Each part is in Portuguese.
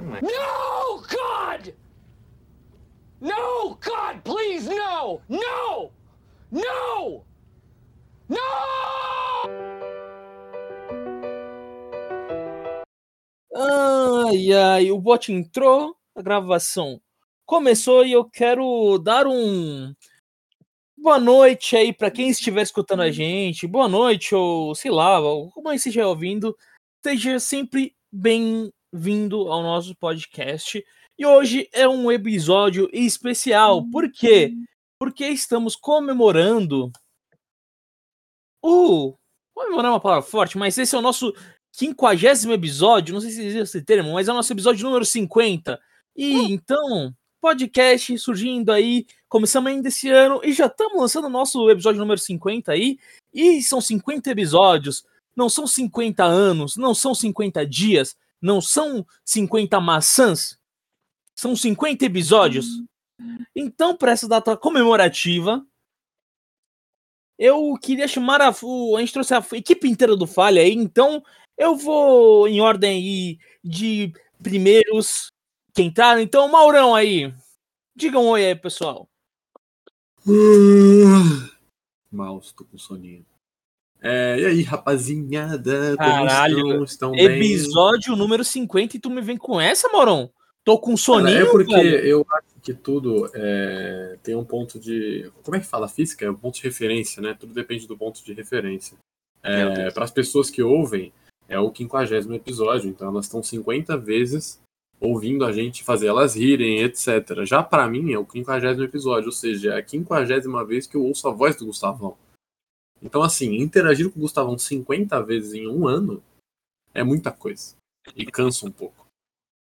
No, God! No, God, please, no! No! No! No! Ai, ai, o bot entrou, a gravação começou e eu quero dar um boa noite aí para quem estiver escutando a gente. Boa noite, ou sei lá, como você estiver ouvindo, seja sempre bem-vindo ao nosso podcast. E hoje é um episódio especial. Por quê? Porque estamos comemorando o. Comemorar é uma palavra forte, mas esse é o nosso quinquagésimo episódio. Não sei se existe esse termo, mas é o nosso episódio número 50. E uh. então, podcast surgindo aí. Começamos ainda esse ano e já estamos lançando o nosso episódio número 50 aí. E são 50 episódios, não são 50 anos, não são 50 dias, não são 50 maçãs, são 50 episódios. Então, para essa data comemorativa, eu queria chamar a. A gente trouxe a equipe inteira do Falha aí, então eu vou em ordem de primeiros que entraram. Então, Maurão aí, diga um oi aí, pessoal. Mal, estou com soninho. É, e aí, rapazinhada? Caralho, estão? estão episódio bem? número 50 e tu me vem com essa, Maurão? Tô com soninho. Cara, é porque velho. eu acho que tudo é, tem um ponto de. Como é que fala física? É um ponto de referência, né? Tudo depende do ponto de referência. É, Para as pessoas que ouvem, é o quinquagésimo episódio, então elas estão 50 vezes ouvindo a gente fazer elas rirem, etc. Já para mim é o quinquagésimo episódio, ou seja, é a quinquagésima vez que eu ouço a voz do Gustavão. Então, assim, interagir com o Gustavão 50 vezes em um ano é muita coisa. E cansa um pouco.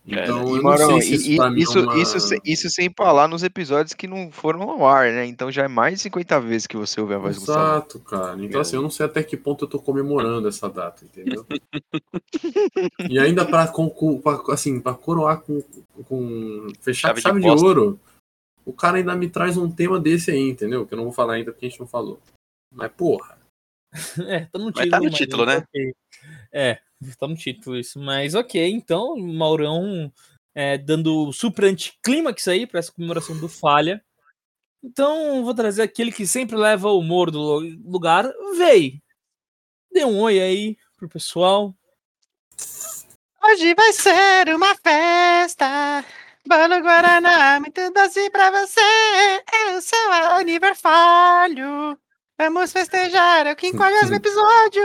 É, então, é, Marão, não sei se isso, isso, é uma... isso, isso, sem falar nos episódios que não foram ao ar, né? Então já é mais de 50 vezes que você ouve a voz Exato, do cara. Então, é. assim, eu não sei até que ponto eu tô comemorando essa data, entendeu? e ainda pra, com, com, pra, assim, pra coroar com, com fechar chave, chave de, de ouro, o cara ainda me traz um tema desse aí, entendeu? Que eu não vou falar ainda porque a gente não falou. Mas, porra. é, tá no título. Mas tá no título, né? É, tá no título isso. Mas ok, então, Maurão é, dando super anticlímax aí para essa comemoração do Falha. Então, vou trazer aquele que sempre leva o humor do lugar. Vei. Dê um oi aí pro pessoal. Hoje vai ser uma festa. Bolo Guaraná, muito doce pra você. É o seu aniversário. Vamos festejar, é o 50 episódio.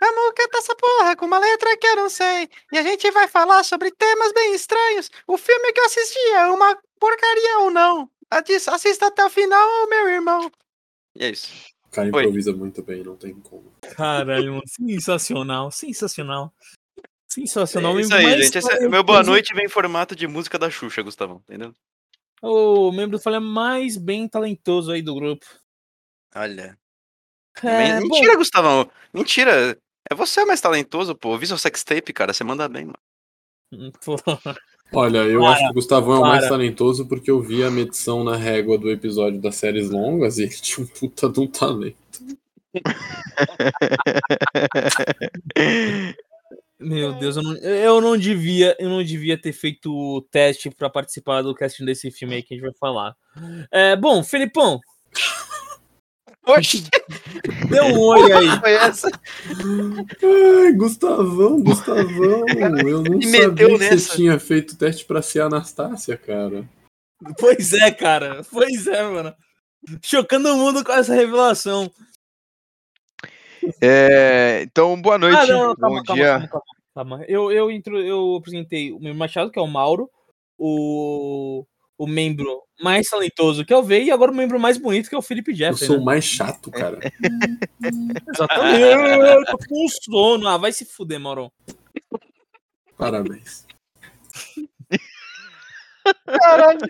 Vamos cantar essa porra com uma letra que eu não sei. E a gente vai falar sobre temas bem estranhos. O filme que eu assisti é uma porcaria ou não. Assista até o final, meu irmão. E é isso. O cara improvisa Oi. muito bem, não tem como. Caralho, sensacional, sensacional. Sensacional. É isso aí, gente. Esse, é meu boa noite vem em formato de música da Xuxa, Gustavão, entendeu? O membro do Falha mais bem talentoso aí do grupo. Olha. É, Mentira, bom. Gustavão. Mentira. É você o mais talentoso, pô. Eu vi seu sextape, cara. Você manda bem, mano. Hum, Olha, eu para, acho que o Gustavão é o mais talentoso porque eu vi a medição na régua do episódio das séries longas e ele tinha um puta de um talento. Meu Deus, eu não, eu não devia, eu não devia ter feito o teste para participar do casting desse filme aí que a gente vai falar. É, bom, Felipão, Oxi! Deu um oi aí. Foi essa? Ai, Gustavão, Gustavão. Eu não sabia que nessa. você tinha feito teste pra ser Anastácia, cara. Pois é, cara. Pois é, mano. Chocando o mundo com essa revelação. É, então, boa noite. Ah, não, calma, Bom calma, dia. Calma, calma, Eu, eu, intro, eu apresentei o meu Machado, que é o Mauro, o o membro mais talentoso que eu vejo e agora o membro mais bonito que é o Felipe Jeff. Eu sou né? o mais chato, cara. Exatamente. Eu tô com sono. Ah, vai se fuder, Mauro. Parabéns. Caralho.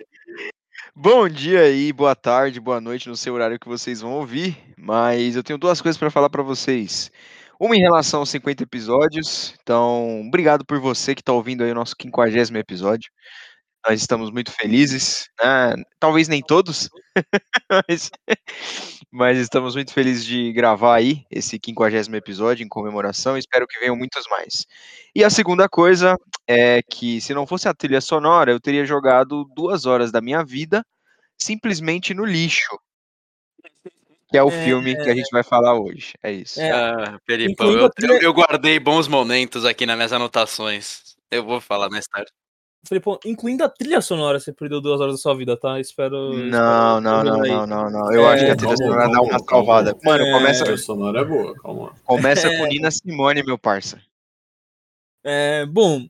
Bom dia aí, boa tarde, boa noite, no seu horário que vocês vão ouvir. Mas eu tenho duas coisas para falar para vocês. Uma em relação aos 50 episódios. Então, obrigado por você que está ouvindo aí o nosso 50 episódio. Nós estamos muito felizes, né? Talvez nem todos, mas, mas estamos muito felizes de gravar aí esse 50 episódio em comemoração. Espero que venham muitos mais. E a segunda coisa é que, se não fosse a trilha sonora, eu teria jogado duas horas da minha vida simplesmente no lixo. Que é o É. filme que a gente vai falar hoje. É isso. É. Ah, Peripão, Incluindo eu, eu- eu guardei bons momentos aqui nas minhas anotações. Eu vou falar mais tarde. Felipão, incluindo a trilha sonora, você perdeu duas horas da sua vida, tá? Espero. Não, espero- não, não, não, não, não. Eu É, acho que a trilha calma, sonora dá uma calma. salvada. Mano, É. A começa, trilha sonora é boa, calma. começa com Nina Simone, meu parça. É, bom.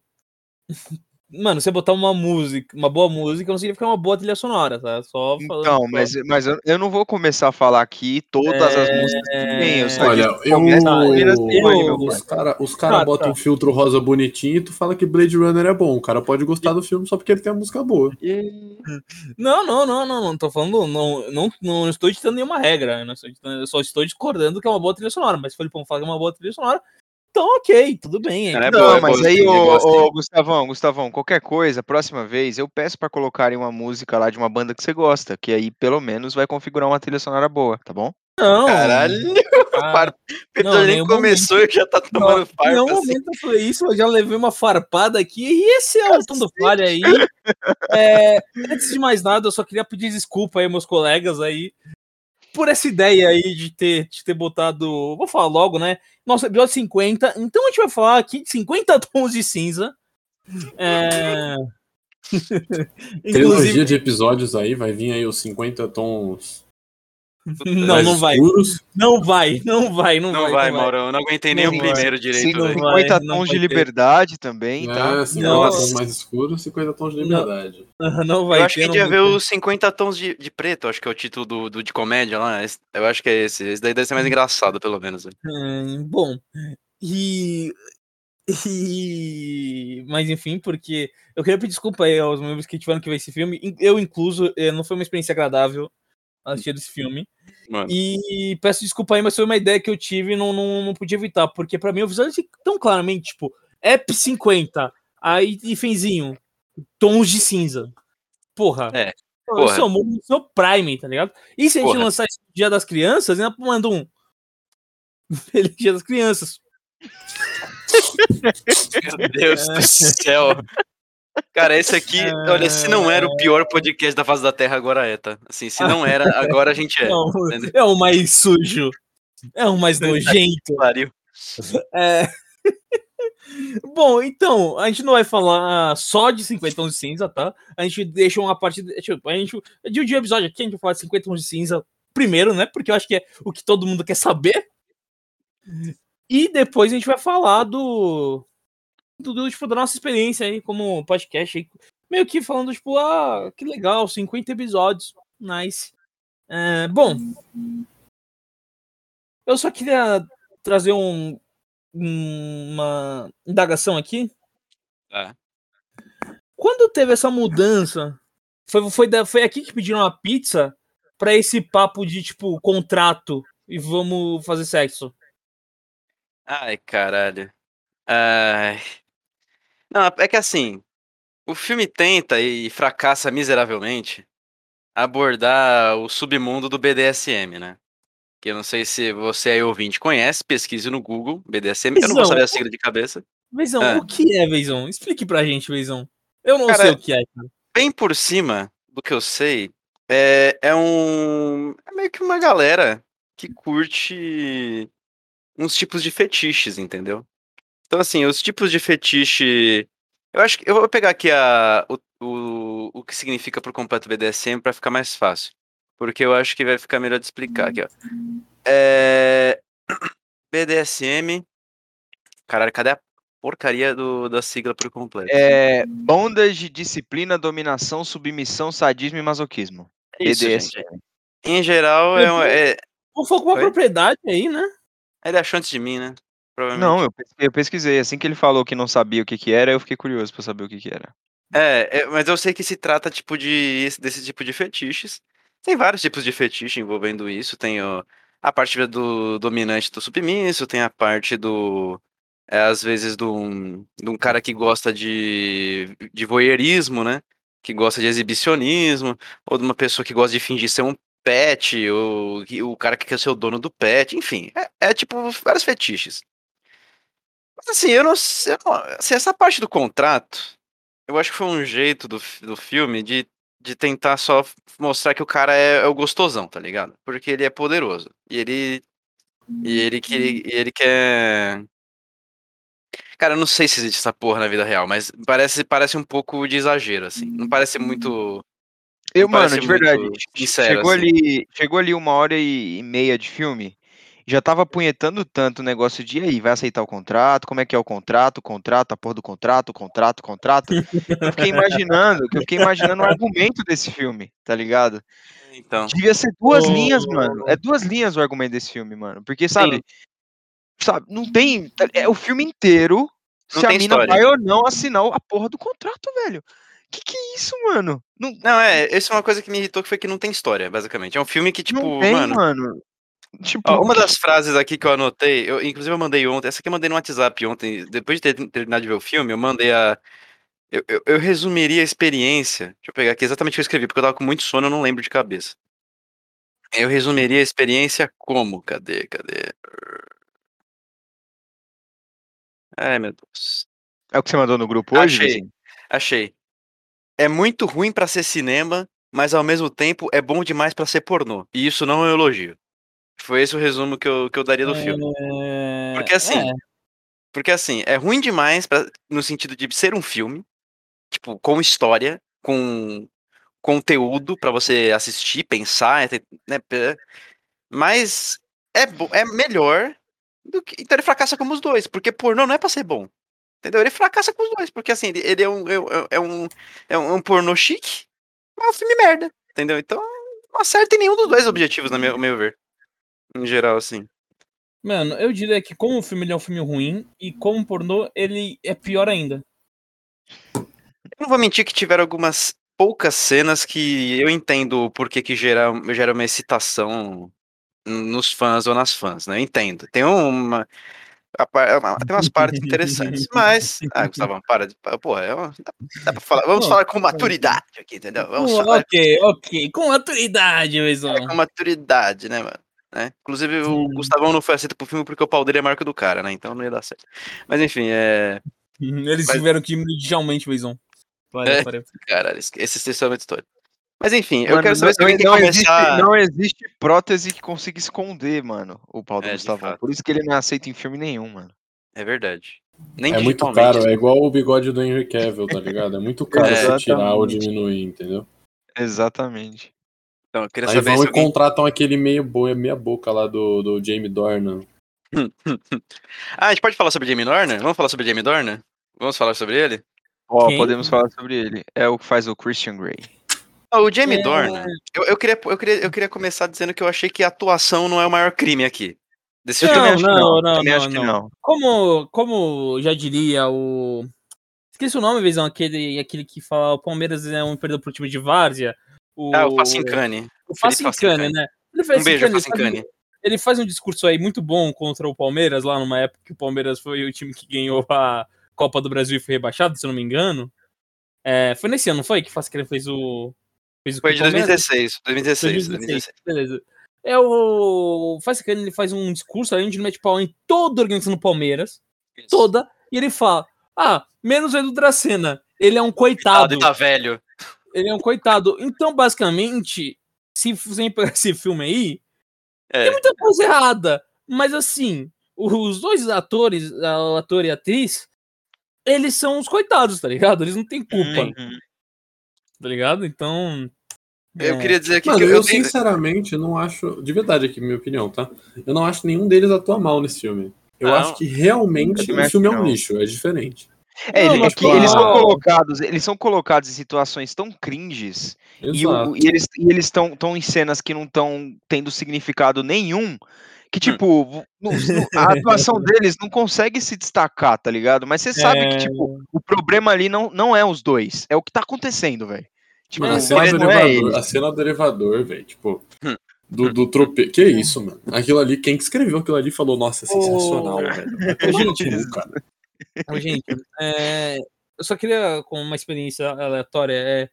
Mano, você botar uma música, uma boa música, não significa uma boa trilha sonora, tá? Só falando. Então, só- mas, mas eu, eu não vou começar a falar aqui todas as músicas que tem. Eu só Olha, eu, Nina Simone, meu eu- os caras os cara Tá, botam tá. um filtro rosa bonitinho e tu fala que Blade Runner é bom. O cara pode gostar do filme só porque ele tem a música boa. Não, não, não, não, não. Tô falando, não, não, não estou ditando nenhuma regra. Eu, não estou ditando- eu só estou discordando que é uma boa trilha sonora. Mas se o Felipão fala que é uma boa trilha sonora, então ok, tudo bem. Ela é Não, boa, é mas boa, aí, ô, ô, Gustavão, Gustavão, qualquer coisa, próxima vez, eu peço pra colocarem uma música lá de uma banda que você gosta, que aí pelo menos vai configurar uma trilha sonora boa, tá bom? Não. Caralho, ah, para. O não, episódio nem começou e já tá tomando Não, em farpa. nenhum assim. momento eu falei isso, eu já levei uma farpada aqui. E esse é o tom do falha aí. É, antes de mais nada, eu só queria pedir desculpa aí, meus colegas aí, por essa ideia aí de ter, de ter botado. Vou falar logo, né? Nosso episódio 50. Então a gente vai falar aqui de 50 tons de cinza. É... Trilogia de episódios aí, vai vir aí os 50 tons Não, não vai. Não vai, não vai, não, Não vai. vai, não vai. Mauro. Eu não aguentei nem Não o vai. primeiro direito, Sim, velho. vai, 50 não tons de vai ter. liberdade também, tá? É, 50 Nossa. tons mais escuros, 50 tons de Não. liberdade. Não vai Eu acho que ter, a gente não ia vai ver os 50 tons de, de preto, acho que é o título do, do de comédia lá. esse- Eu acho que é esse. Esse daí deve ser mais engraçado, pelo menos. velho. Hum, bom, e, e. Mas enfim, porque eu queria pedir desculpa aí aos membros que tiveram que ver esse filme. Eu incluso, eh, não foi uma experiência agradável assistir esse filme. Mano. E peço desculpa aí, mas foi uma ideia que eu tive e não, não, não podia evitar. Porque pra mim eu visualizei tão claramente, tipo, App 50, aí ifenzinho, tons de cinza. Porra. É, porra. É o mundo do seu Prime, tá ligado? E se a gente Porra. lançar esse Dia das Crianças, ainda manda um. Feliz Dia das Crianças. Meu Deus do céu. Cara, esse aqui, olha, se não era o pior podcast da face da Terra, agora é, tá? Assim, se não era, agora a gente é. É, o, entendeu? é o mais sujo. É o mais nojento. Pariu. É. Bom, então, a gente não vai falar só de 50 tons de cinza, tá? A gente deixa uma parte. Tipo, a gente. De um dia episódio aqui, a gente vai falar de 50 tons de cinza primeiro, né? Porque eu acho que é o que todo mundo quer saber. E depois a gente vai falar do. Do, tipo, da nossa experiência aí como podcast. Aí, meio que falando, tipo, ah, que legal, 50 episódios. Nice. É, bom. Eu só queria trazer um, um- uma indagação aqui. Tá. Quando teve essa mudança, foi, foi, da- foi aqui que pediram a pizza pra esse papo de, tipo, contrato e vamos fazer sexo. Ai, caralho. Ai. Não, é que assim, o filme tenta e fracassa miseravelmente abordar o submundo do BDSM, né? Que eu não sei se você aí ouvinte conhece, pesquise no Google, BDSM. Eu não vou saber a sigla de cabeça. Veizão, Ah. o que é, Veizão? Explique pra gente, Veizão. Eu não Cara, sei o que é. cara. Bem por cima do que eu sei, é, é um. É meio que uma galera que curte uns tipos de fetiches, entendeu? Então, assim, os tipos de fetiche. Eu acho que. Eu vou pegar aqui a, o, o, o que significa por completo BDSM pra ficar mais fácil. Porque eu acho que vai ficar melhor de explicar aqui, ó. É, BDSM. Caralho, cadê a porcaria do, da sigla por completo? É, bondage, disciplina, dominação, submissão, sadismo e masoquismo. Isso, BDSM. gente. Em geral, é, um- é, Vamos falar com uma Oi? propriedade aí, né? ele achou antes de mim, né? Não, eu pesquisei, eu pesquisei. Assim que ele falou que não sabia o que, que era, eu fiquei curioso pra saber o que, que era. É, é, mas eu sei que se trata tipo de esse- desse tipo de fetiches. Tem vários tipos de fetiche envolvendo isso. Tem o- a parte do dominante do submisso, tem a parte do é, às vezes de um, de um cara que gosta de, de voyeurismo, né? que gosta de exibicionismo, ou de uma pessoa que gosta de fingir ser um pet, ou o cara que quer ser o dono do pet, enfim, é, é tipo vários fetiches. Mas assim, eu não sei, eu assim, essa parte do contrato, eu acho que foi um jeito do, do filme de, de tentar só mostrar que o cara é, é o gostosão, tá ligado? Porque ele é poderoso. E ele. E ele, que, e ele quer. Cara, eu não sei se existe essa porra na vida real, mas parece, parece um pouco de exagero, assim. Não parece muito. Eu, Não parece mano, de verdade, sincero, chegou assim. ali, chegou ali uma hora e meia de filme, já tava apunhetando tanto o negócio de "E aí, vai aceitar o contrato? Como é que é o contrato? O contrato, a porra do contrato, o contrato, o contrato. Eu fiquei imaginando, eu fiquei imaginando o argumento desse filme, tá ligado? Então. Devia ser duas Ô. linhas, mano. É duas linhas o argumento desse filme, mano. Porque, sabe, sabe, não tem. É o filme inteiro Não se a mina história. vai ou não assinar a porra do contrato, velho. Que que é isso, mano? Não, Não, é, isso é uma coisa que me irritou, que foi que não tem história, basicamente. É um filme que, tipo, não tem, mano. mano. Tipo, Ó, uma das frases aqui que eu anotei, eu, inclusive eu mandei ontem, essa aqui eu mandei no WhatsApp ontem, depois de ter terminado de ver o filme, eu mandei a. Eu, eu, eu resumiria a experiência. Deixa eu pegar aqui exatamente o que eu escrevi, porque eu tava com muito sono, eu não lembro de cabeça. Eu resumiria a experiência como? Cadê? Cadê? Ai, meu Deus. É o que você mandou no grupo hoje? Achei. Vizinho? Achei. É muito ruim pra ser cinema, mas ao mesmo tempo é bom demais pra ser pornô. E isso não é um elogio. Foi esse o resumo que eu, que eu daria do filme. É, Porque assim, é, Porque assim, é ruim demais pra, no sentido de ser um filme, tipo, com história, com conteúdo pra você assistir, pensar, né? Mas é, é melhor do que. Então ele fracassa como os dois, porque pornô não é pra ser bom. Entendeu? Ele fracassa com os dois, porque assim, ele, ele é, um, é, um- é um, é um, é um pornô chique, mas é um filme merda. Entendeu? Então não acerta em nenhum dos dois objetivos, no meu, meu ver. Em geral, assim. Mano, eu diria que como o filme ele é um filme ruim e como pornô ele é pior ainda. Eu não vou mentir que tiveram algumas poucas cenas que eu entendo por que que gera, gera uma excitação nos fãs ou nas fãs, né? Eu entendo. Tem uma. Tem umas partes interessantes. Mas. Ah, Gustavo, para de. Porra, é uma- dá, pra falar. Vamos Pô, falar com maturidade aqui, entendeu? Vamos Pô, falar ok, ok. Com maturidade, Weizão. com maturidade, né, mano? Né? Inclusive, o Sim. Gustavão não foi aceito pro filme porque o pau dele é maior que o do cara, né? Então não ia dar certo. Mas enfim, é. Eles Mas- tiveram que ir mundialmente, Weizão. Valeu, É. valeu. Caralho, esse esse é uma história. Mas enfim, eu Mano, quero saber se não, alguém quer não começar. existe, não existe prótese que consiga esconder, mano, o pau do É, Gustavão. Por isso que ele não é aceito em filme nenhum, mano. É verdade. Nem É muito caro, é igual o bigode do Henry Cavill, tá ligado? É muito caro É, você tirar ou diminuir, entendeu? Exatamente. Então, eu queria Aí saber vão se e alguém... contratam aquele meio boa, meia boca lá do, do Jamie Dornan. Ah, a gente pode falar sobre Jamie Dorner? Vamos falar sobre Jamie Dorner? Vamos falar sobre ele? Ó, Quem? podemos falar sobre ele. É o que faz o Christian Grey. Ah, o Jamie É. Dorner, eu, eu, queria, eu, queria, eu queria começar dizendo que eu achei que a atuação não é o maior crime aqui. Desse Não, filme. não, não. não, não, não. não. Como, como já diria o. Esqueci o nome, Weizão, aquele, aquele que fala o Palmeiras é um perdeu pro time de Várzea. O, Ah, o Facincani. O Facincani, né? Ele faz Um beijo, Facincani, ele faz ele um discurso aí muito bom contra o Palmeiras, lá numa época que o Palmeiras foi o time que ganhou a Copa do Brasil e foi rebaixado, se eu não me engano. É, foi nesse ano, não foi? Que ele fez o. Fez o Foi de Palmeiras? 2016. 2016, 2016, 2016. beleza. É o. Que ele faz um discurso além de mete pau em toda a organização do Palmeiras, toda, e ele fala: Ah, menos o Edu Dracena. Ele é um Ah, coitado. ele tá velho. Ele é um coitado. Então, basicamente, se você pegar esse filme aí, É. tem muita coisa errada. Mas assim, os dois atores, o ator e a atriz, eles são os coitados, tá ligado? Eles não têm culpa, Uhum. tá ligado? Então. Eu é, queria dizer aqui Mano, que eu, eu, tenho- sinceramente não acho. De verdade aqui, minha opinião, tá? Eu não acho nenhum deles atua mal nesse filme. Eu Não. acho que realmente o filme é um não. lixo, é diferente. É, Não, ele- é que eles são colocados, eles são colocados em situações tão cringes e, Exato. o- e eles e eles estão tão em cenas que não estão tendo significado nenhum, que tipo, no- no- a atuação deles não consegue se destacar, tá ligado? Mas você sabe que É. tipo, o problema ali não, não é os dois, é o que tá acontecendo, velho. Tipo, Mano, a É, cena do é elevador, eles. a cena do elevador, velho, tipo, Hum. do, do trope... Que isso, mano? Aquilo ali, quem que escreveu aquilo ali falou, nossa, é sensacional, Ô, velho. Gente, cara. Gente, é, eu só queria, com uma experiência aleatória, é,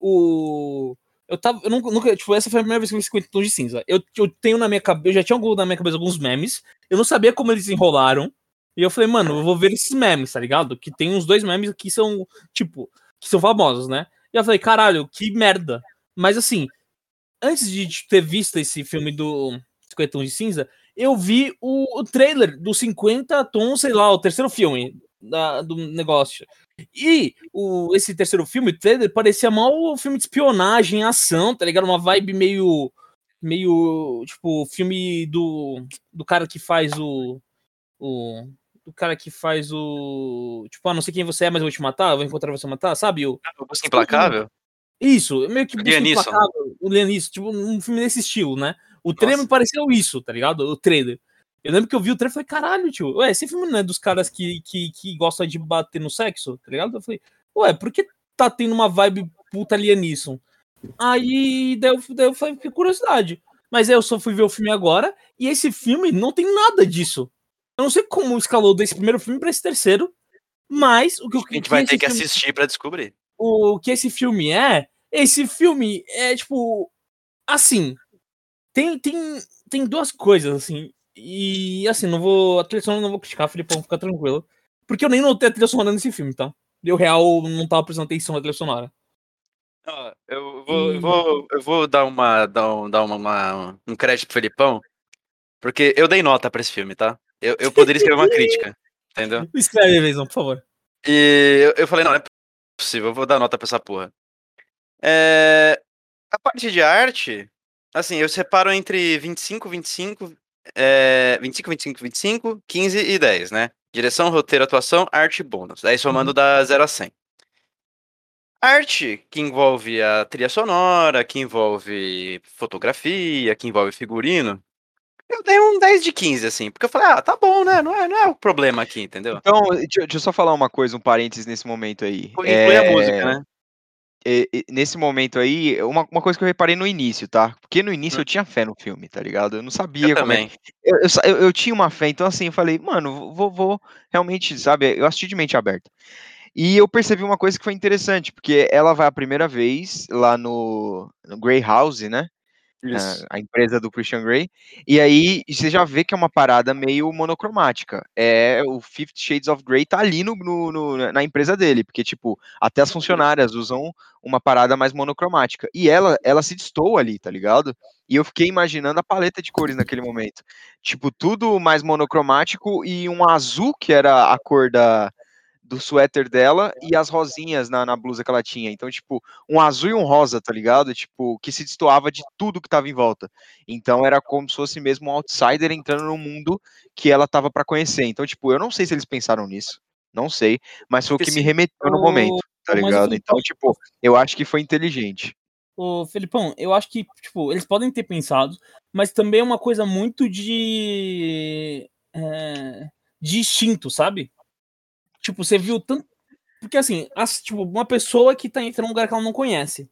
o. Eu tava. Eu nunca- Tipo, essa foi a primeira vez que eu vi 50 tons de cinza. Eu, eu tenho na minha cabeça. Eu já tinha algum- na minha cabeça alguns memes. Eu não sabia como eles enrolaram. E eu falei, mano, eu vou ver esses memes, tá ligado? Que tem uns dois memes que são, tipo, que são famosos, né? E eu falei, caralho, que merda. Mas assim, antes de ter visto esse filme do 50 Tons de Cinza, eu vi o, o trailer do 50 Tons, sei lá, o terceiro filme da- do negócio. E o, esse terceiro filme, o trailer, parecia mal o filme de espionagem, ação, tá ligado? Uma vibe meio. meio. tipo, filme do. do cara que faz o. o do cara que faz o. Tipo, ah, não sei quem você é, mas eu vou te matar, eu vou encontrar você matar, sabe? O, O Busca Implacável? isso, meio que Busca Neeson. Implacável, o Liam Neeson, tipo, um filme desse estilo, né? O trailer me pareceu isso, tá ligado? O trailer. Eu lembro que eu vi o trailer e falei, caralho, tio, ué, esse filme não é dos caras que, que, que gostam de bater no sexo, tá ligado? Eu falei, ué, por que tá tendo uma vibe puta Liam Neeson? Aí, daí eu, daí eu falei, que curiosidade. Mas aí eu só fui ver o filme agora, e esse filme não tem nada disso. Eu não sei como escalou desse primeiro filme pra esse terceiro, mas o que eu A gente vai ter que filme- assistir pra descobrir. o que esse filme é, esse filme é tipo assim, tem tem tem duas coisas assim. E assim, não vou a trilha sonora não vou criticar, Filipão, fica tranquilo, porque eu nem notei a trilha sonora nesse filme, tá? Eu real não tava prestando atenção na trilha sonora. Ó, eu, vou, eu, vou, eu vou dar, uma, dar, um, dar uma, uma- um crédito pro Felipão, porque eu dei nota pra esse filme, tá? Eu, eu poderia escrever uma crítica, entendeu? Escreve Vezão, por favor. E eu, eu falei, não, não é possível, eu vou dar nota pra essa porra. É, a parte de arte, assim, eu separo entre 25, 25, é, 25, 25, 25, 15 e 10, né? Direção, roteiro, atuação, arte e bônus. Aí somando dá 0 a 100. Arte, que envolve a trilha sonora, que envolve fotografia, que envolve figurino, eu dei um 10 de 15, assim, porque eu falei, ah, tá bom, né? Não é, não é o problema aqui, entendeu? Então, deixa, deixa eu só falar uma coisa, um parênteses nesse momento aí. Inclui É, a música, né? Nesse momento aí, uma, uma coisa que eu reparei no início, tá? Porque no início Hum. eu tinha fé no filme, tá ligado? Eu não Eu sabia como é também. eu, eu eu- eu tinha uma fé, então assim, eu falei, mano, vou, vou realmente, sabe, eu assisti de mente aberta. E eu percebi uma coisa que foi interessante, porque ela vai a primeira vez lá no, no Grey House, né? A, a empresa do Christian Grey, e aí você já vê que é uma parada meio monocromática. É o Fifty Shades of Grey tá ali no, no- no- na empresa dele, porque tipo, até as funcionárias usam uma parada mais monocromática. E ela, ela se destoa ali, tá ligado? E eu fiquei imaginando a paleta de cores naquele momento. Tipo, tudo mais monocromático e um azul, que era a cor da, do suéter dela, e as rosinhas na, na blusa que ela tinha. Então, tipo, um azul e um rosa, tá ligado? Tipo, que se destoava de tudo que tava em volta. Então era como se fosse mesmo um outsider entrando no mundo que ela tava pra conhecer. Então, tipo, eu não sei se eles pensaram nisso. Não sei, mas foi o que me remeteu no momento, tá ligado? Então, tipo, eu acho que foi inteligente. Ô, Felipão, eu acho que, tipo, eles podem ter pensado, mas também é uma coisa muito de. é, de instinto, sabe? Tipo, você viu tanto. Porque assim, as- tipo, uma pessoa que tá entrando num lugar que ela não conhece.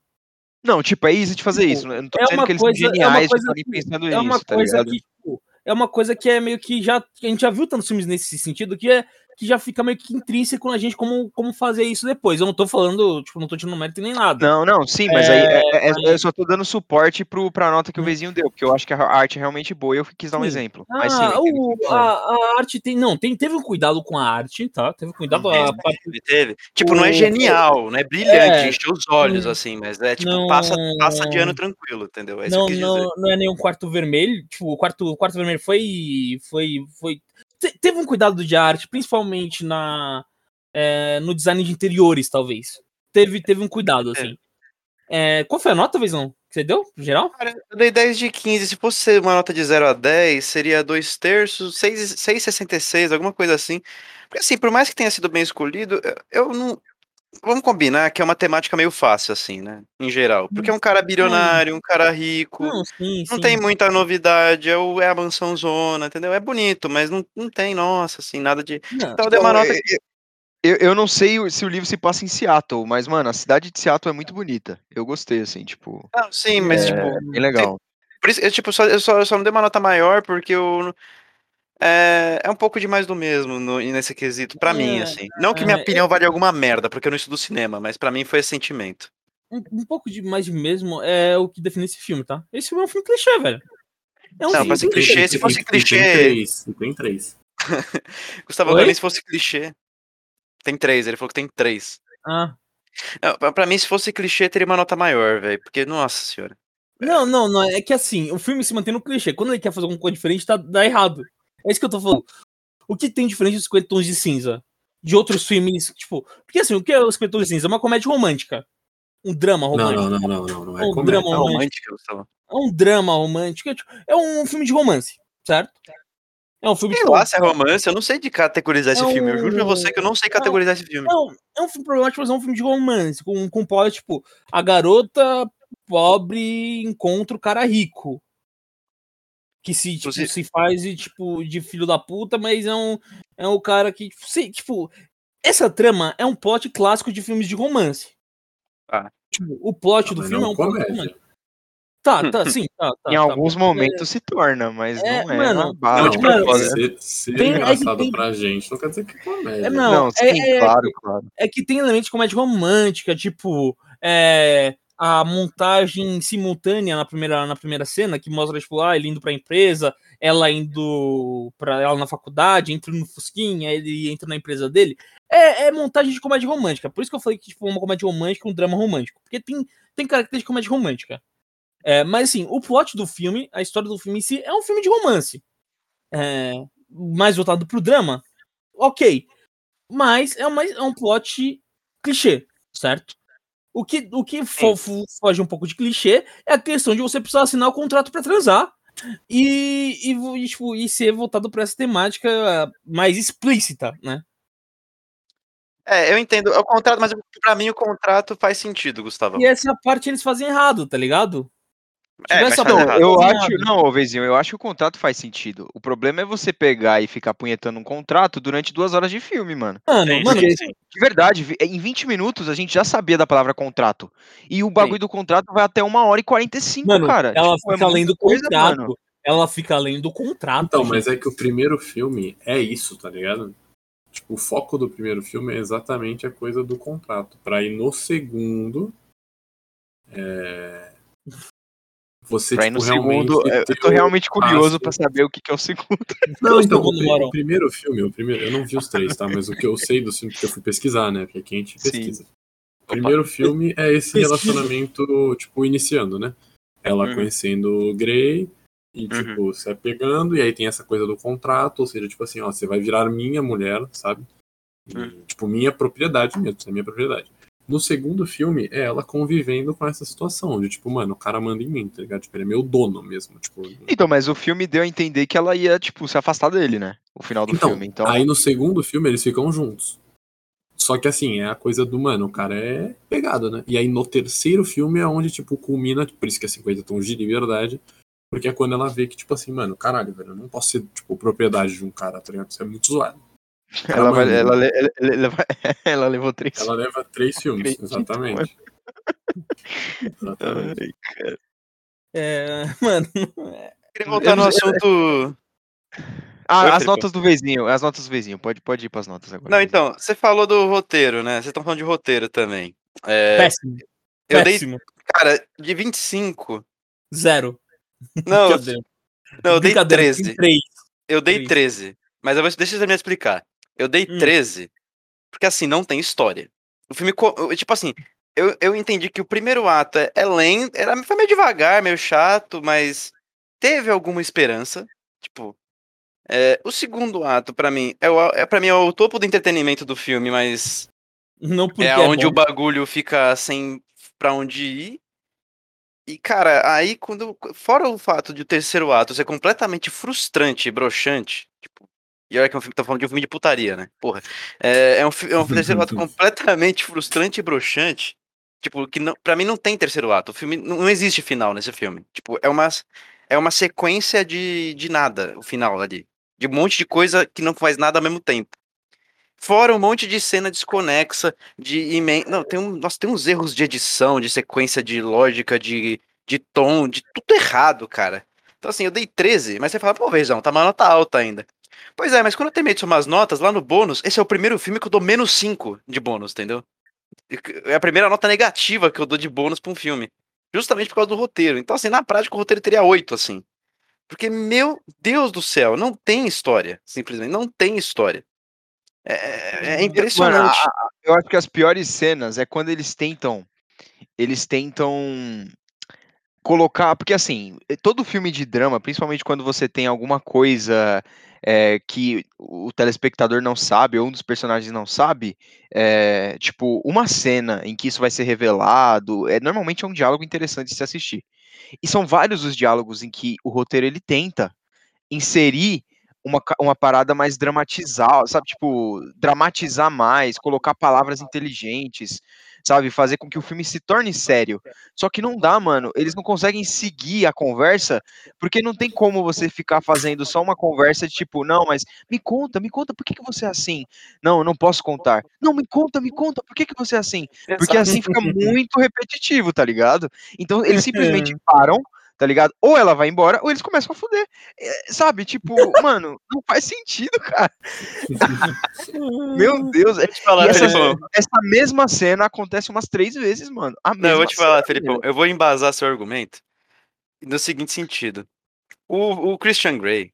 Não, tipo, é easy de fazer Tipo, isso. Eu não tô é dizendo uma que eles coisa- são é geniais de coisa estarem que- pensando É uma nisso, tá coisa ligado? que, tipo, é uma coisa que é meio que já. A gente já viu tantos filmes nesse sentido que é que já fica meio que intrínseco na gente como, como fazer isso depois. Eu não tô falando, tipo, não tô tirando mérito nem nada. Não, não, sim, mas aí é- é- mas- eu só tô dando suporte pro, pra nota que o vizinho deu, porque eu acho que a arte é realmente boa e eu quis dar um Sim. exemplo. Mas sim, Ah, eu entendo o o- a, a arte tem. Não, tem, teve um cuidado com a arte, tá? Teve cuidado. A parte Teve, teve. Tipo, não é O- genial, não é brilhante, É, encher os olhos, hum, assim, mas é tipo, não- passa, passa de ano tranquilo, entendeu? É isso não, não, não é nenhum quarto vermelho. Tipo, o quarto, o quarto vermelho foi. foi, foi teve um cuidado de arte, principalmente na, é, no design de interiores, talvez. Teve, teve um cuidado, assim. É, qual foi a nota, Vezão? Que você deu, no geral? Cara, eu dei 10 de 15. Se fosse uma nota de 0 a 10, seria 2 terços, 6 6,66, alguma coisa assim. Porque assim, por mais que tenha sido bem escolhido, eu- eu não. Vamos combinar que é uma temática meio fácil, assim, né? Em geral. Porque é um cara bilionário, um cara rico. Não, sim, Não sim. tem muita novidade, é, o, é a mansão zona, entendeu? É bonito, mas não, não tem, nossa, assim, nada de. Não, Então eu dei uma Então, nota. é- é- eu, eu não sei se o livro se passa em Seattle, mas, mano, a cidade de Seattle é muito bonita. Eu gostei, assim, tipo, Não, sim, mas é tipo. bem legal. Por isso, eu, tipo, só, eu, só, eu só não dei uma nota maior porque eu. É, é um pouco demais do mesmo no, nesse quesito, pra mim, É, assim. Não que minha é, opinião vale alguma merda, porque eu não estudo cinema, mas pra mim foi esse sentimento. um, um pouco de mais de mesmo é o que define esse filme, tá? Esse filme é um filme clichê, velho. É um Não, filme pra ser clichê. clichê, se fosse tem clichê. três, tem três. Gustavo, mim, se fosse clichê. Tem três, ele falou que tem três. Ah. Pra mim, se fosse clichê, teria uma nota maior, velho. Porque, nossa senhora. Não, não, não. É que assim, o filme se mantém no clichê. Quando ele quer fazer alguma coisa diferente, tá, dá errado. É isso que eu tô falando. O que tem diferente dos 50 tons de cinza? De outros filmes, tipo. Porque assim, o que é os 50 tons de cinza? É uma comédia romântica. Um drama romântico. não, não, não, não, não é Um comédia. drama É romântico. romântica, Gustavo. É um drama romântico. É, tipo, é um filme de romance, certo? É um filme Sei tipo, lá se é romance, eu não sei de categorizar esse É filme. Eu juro pra um- você que eu não sei categorizar esse filme. Não, é um filme problemático, mas é um filme de romance. Com, com plot, tipo, a garota pobre encontra o cara rico. Que se, tipo, Inclusive- se faz de, tipo, de filho da puta, mas é um, é um cara que. Tipo, se- tipo, essa trama é um plot clássico de filmes de romance. Ah. Tipo, o plot Não, do filme é não um plot comédia. romântico. Tá, tá, sim, tá. tá em tá, alguns tá. momentos se torna, mas É, não é mano, uma Não, de mano, propósito. ser, ser Tem- é engraçado tem- pra gente não quer dizer que é comédia. É, não, Não, é- sim, é- claro, claro. é que tem elementos de comédia romântica, tipo, é, a montagem simultânea na primeira, na primeira cena, que mostra, tipo, ah, ele indo pra empresa, ela indo pra ela na faculdade, entra no Fusquinha, ele entra na empresa dele. É, é montagem de comédia romântica. Por isso que eu falei que, tipo, uma comédia romântica um drama romântico. Porque tem, tem característica de comédia romântica. É, mas, assim, o plot do filme, a história do filme em si, é um filme de romance. É, mais voltado pro drama. Ok. Mas é, uma, é um plot clichê, certo? O que, o que fo- fo- foge um pouco de clichê é a questão de você precisar assinar o contrato pra transar e, e, e, tipo, e ser voltado pra essa temática mais explícita, né? É, eu entendo. É o contrato, mas pra mim o contrato faz sentido, Gustavo. E essa parte eles fazem errado, tá ligado? É, mas errado. Eu acho, não, ô, Vezinho, eu acho que o contrato faz sentido. O problema é você pegar e ficar punhetando um contrato durante duas horas de filme, mano. Mano, Sim, mano, sim, sim. De verdade, em 20 minutos a gente já sabia da palavra contrato. E o bagulho do contrato vai até uma hora e 45, mano, cara. ela Tipo, é fica além muita do coisa, contrato. mano. ela fica além do contrato. Então, gente. mas é que o primeiro filme é isso, tá ligado? Tipo, o foco do primeiro filme é exatamente a coisa do contrato. Pra ir no segundo. É... Você, Pra ir no tipo, realmente segundo, eu ter tô realmente curioso passo. pra saber o que, que é o segundo. Não, então, o, o primeiro filme, o primeiro, eu não vi os três, tá? Mas o que eu sei do filme, porque eu fui pesquisar, né? Porque aqui a gente Sim. pesquisa. O primeiro filme é esse Pesquisa. relacionamento, tipo, iniciando, né? Ela Uhum. conhecendo o Grey e, tipo, se apegando, e aí tem essa coisa do contrato, ou seja, tipo assim, ó, você vai virar minha mulher, sabe? E, Uhum. Tipo, minha propriedade mesmo, isso é minha propriedade. No segundo filme, é ela convivendo com essa situação, de tipo, mano, o cara manda em mim, tá ligado? Tipo, ele é meu dono mesmo, tipo... Então, mas o filme deu a entender que ela ia, tipo, se afastar dele, né? O final do Então, filme. Então, aí no segundo filme eles ficam juntos. Só que assim, é a coisa do, mano, o cara é pegado, né? E aí no terceiro filme é onde, tipo, culmina, por isso que é 50 tons de liberdade, porque é quando ela vê que, tipo assim, mano, caralho, velho, eu não posso ser, tipo, propriedade de um cara, tá ligado? Isso é muito zoado. Ela, vai, ela, ela, ela ela levou três. Ela leva três filmes, Acredito, exatamente. Exatamente. Ai, É, mano, Queria voltar no assunto. Ah, as notas do vizinho, as notas do vizinho. Pode, pode ir pras notas agora. Não, então, você falou do roteiro, né? Vocês estão falando de roteiro também. É, péssimo. eu dei, péssimo. cara, de 25. Zero. Não, não eu dei Brincadeira, 13. tem três. Eu dei Três. 13. Mas eu vou, deixa eu me explicar. Eu dei Hum. 13 porque assim, não tem história. O filme, tipo assim, eu, eu entendi que o primeiro ato é, é lento, era, foi meio devagar, meio chato, mas teve alguma esperança. Tipo, é, o segundo ato, pra mim, é, o, é, pra mim, é o topo do entretenimento do filme, mas Não é onde bom. o bagulho fica sem pra onde ir. E, cara, aí quando. Fora o fato de o terceiro ato ser completamente frustrante e broxante, tipo. E olha que é um filme, tá falando de um filme de putaria, né? Porra. É, é um, é um terceiro ato completamente frustrante e broxante. Tipo, que não, pra mim não tem terceiro ato. O filme não, existe final nesse filme. Tipo, é uma, é uma sequência de, de nada, o final ali. De um monte de coisa que não faz nada ao mesmo tempo. Fora um monte de cena desconexa, de imen... Não, tem, um, nossa, tem uns erros de edição, de sequência, de lógica, de, de tom, de tudo errado, cara. Então, assim, eu dei 13, mas você fala, pô, Vezão, tá uma nota alta ainda. Pois é, mas quando eu terminei de somar as notas, lá no bônus, esse é o primeiro filme que eu dou menos 5 de bônus, entendeu? É a primeira nota negativa que eu dou de bônus pra um filme. Justamente por causa do roteiro. Então, assim, na prática, o roteiro teria oito, assim. Porque, meu Deus do céu, não tem história. Simplesmente, não tem história. É, é Mano, impressionante. a- eu acho que as piores cenas é quando eles tentam. Eles tentam colocar. Porque assim, todo filme de drama, principalmente quando você tem alguma coisa é, que o telespectador não sabe, ou um dos personagens não sabe, é, tipo, uma cena em que isso vai ser revelado, é, normalmente é um diálogo interessante de se assistir. E são vários os diálogos em que o roteiro ele tenta inserir uma, uma parada mais dramatizar, sabe? Tipo, dramatizar mais, colocar palavras inteligentes, sabe? Fazer com que o filme se torne sério. Só que não dá, mano. Eles não conseguem seguir a conversa, porque não tem como você ficar fazendo só uma conversa de tipo, não, mas me conta, me conta, por que, que você é assim? Não, eu não posso contar. Não, me conta, me conta, por que, que você é assim? Porque assim fica muito repetitivo, tá ligado? Então eles simplesmente param, tá ligado? Ou ela vai embora, ou eles começam a fuder. É, sabe? Tipo, mano, não faz sentido, cara. Meu Deus. é- Vou te falar, essa, Felipão. essa mesma cena acontece umas três vezes, mano. A Não, eu vou te falar, cena, Felipão. meu. Eu vou embasar seu argumento no seguinte sentido. O, o Christian Grey.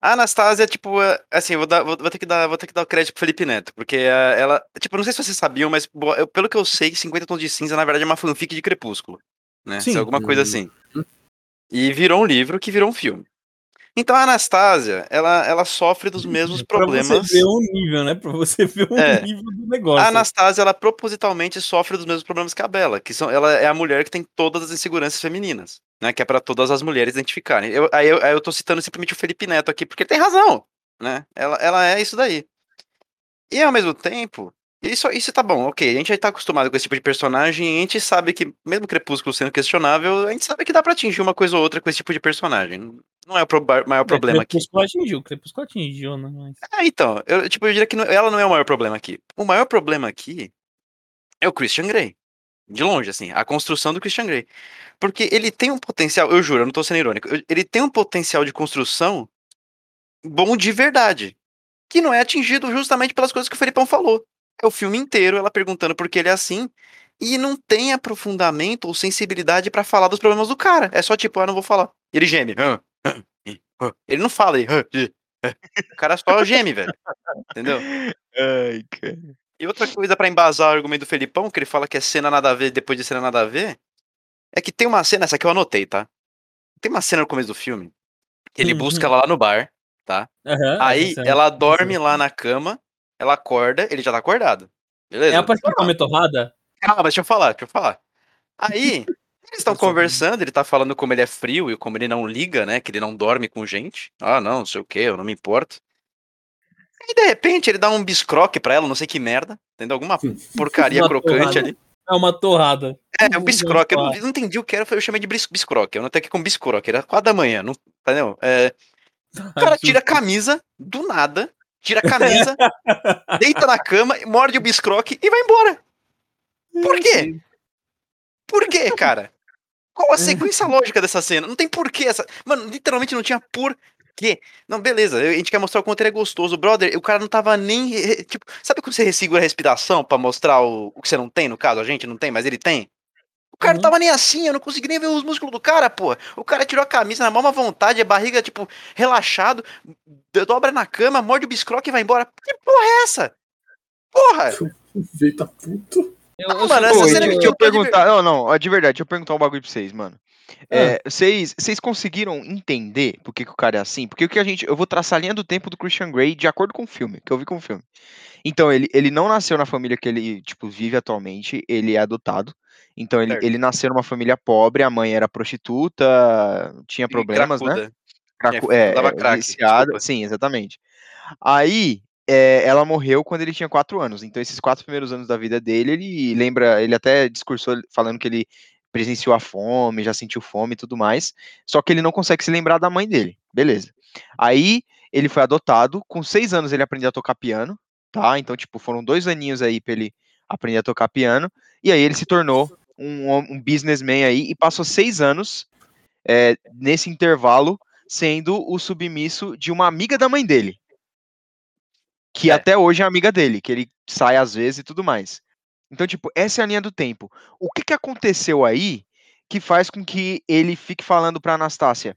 A Anastasia, tipo, é, assim, eu vou, dar, vou, vou ter que dar, vou ter que dar o crédito pro Felipe Neto, porque ela, tipo, eu não sei se vocês sabiam, mas eu- pelo que eu sei, 50 Tons de Cinza, na verdade, é uma fanfic de Crepúsculo, né? Sim. Isso é alguma coisa assim. E virou um livro que virou um filme. Então a Anastasia, ela, ela sofre dos mesmos problemas. Pra você ver o nível, né? Pra você ver o É. nível do negócio. A Anastasia, ela propositalmente sofre dos mesmos problemas que a Bella, que são, ela é a mulher que tem todas as inseguranças femininas, né? Que é pra todas as mulheres identificarem. Eu, aí, eu, aí eu tô citando simplesmente o Felipe Neto aqui, porque ele tem razão, né? Ela, ela é isso daí. E ao mesmo tempo, isso, isso tá bom, ok. A gente já tá acostumado com esse tipo de personagem, e a gente sabe que, mesmo Crepúsculo sendo questionável, a gente sabe que dá pra atingir uma coisa ou outra com esse tipo de personagem. Não é o proba- maior problema aqui. Crepúsculo atingiu, Crepúsculo atingiu, né? Mas... Ah, então, eu, tipo, eu diria que não- ela não é o maior problema aqui. O maior problema aqui é o Christian Grey. De longe, assim, a construção do Christian Grey. Porque ele tem um potencial, eu juro, eu não tô sendo irônico, ele tem um potencial de construção bom de verdade. Que não é atingido justamente pelas coisas que o Felipão falou. É o filme inteiro ela perguntando por que ele é assim. E não tem aprofundamento ou sensibilidade pra falar dos problemas do cara. É só tipo, ah, não vou falar. Ele geme. Ele não fala. ele. O cara só geme, velho. Entendeu? Ai, cara. E outra coisa pra embasar o argumento do Felipão, que ele fala que é cena nada a ver depois de cena nada a ver, é que tem uma cena, essa aqui eu anotei, tá? Tem uma cena no começo do filme, que ele Uhum. busca ela lá no bar, tá? Aham, Aí cena. ela dorme lá na cama, ela acorda, ele já tá acordado. Beleza? É a parte que come torrada? Calma, deixa eu falar, deixa eu falar. Aí, eles estão conversando, ele tá falando como ele é frio e como ele não liga, né? Que ele não dorme com gente. Ah, não, não sei o que, eu não me importo. E de repente ele dá um biscroque pra ela, não sei que merda, entendeu? Alguma porcaria Uma crocante torrada. ali. É uma torrada. É, um biscroque. Eu não, não entendi o que era, eu chamei de bis- biscroque. Eu não até aqui com biscroque, era quatro da manhã, não, entendeu? É, o cara tira a camisa, do nada, tira a camisa, deita na cama, morde o biscroque e vai embora. Por quê? Por quê, cara? Qual a sequência lógica dessa cena? Não tem porquê essa. Mano, literalmente não tinha porquê. Não, beleza, a gente quer mostrar o quanto ele é gostoso. Brother, o cara não tava nem. Tipo, sabe quando você segura a respiração pra mostrar o, o que você não tem, no caso? A gente não tem, mas ele tem? O cara não Uhum. tava nem assim, eu não consegui nem ver os músculos do cara, pô. O cara tirou a camisa na mão à vontade, a barriga, tipo, relaxado, dobra na cama, morde o biscroque e vai embora. Que porra é essa? Porra! Feita puto. Eu, Ah, eu mano, essa cena deixa me eu perguntar. Não, não, de verdade, deixa eu perguntar um bagulho pra vocês, mano. Ah. É, Vocês vocês conseguiram entender por que, que o cara é assim? Porque o que a gente. Eu vou traçar a linha do tempo do Christian Grey de acordo com o filme, que eu vi com o filme. Então, ele, ele não nasceu na família que ele, tipo, vive atualmente, ele é adotado. Então, ele, ele nasceu numa família pobre, a mãe era prostituta, tinha problemas, né? Cracuda. Cracu- É, é, é, crack, viciada, sim, exatamente. Aí, é, ela morreu quando ele tinha quatro anos. Então, esses quatro primeiros anos da vida dele, ele lembra, ele até discursou falando que ele presenciou a fome, já sentiu fome e tudo mais. Só que ele não consegue se lembrar da mãe dele. Beleza. Aí, ele foi adotado. Com seis anos, ele aprendeu a tocar piano, tá? Então, tipo, foram dois aninhos aí pra ele aprender a tocar piano. E aí, ele se tornou um, um businessman aí e passou seis anos é, nesse intervalo sendo o submisso de uma amiga da mãe dele. Que É. até hoje é amiga dele, que ele sai às vezes e tudo mais. Então, tipo, essa é a linha do tempo. O que, que aconteceu aí que faz com que ele fique falando pra Anastácia?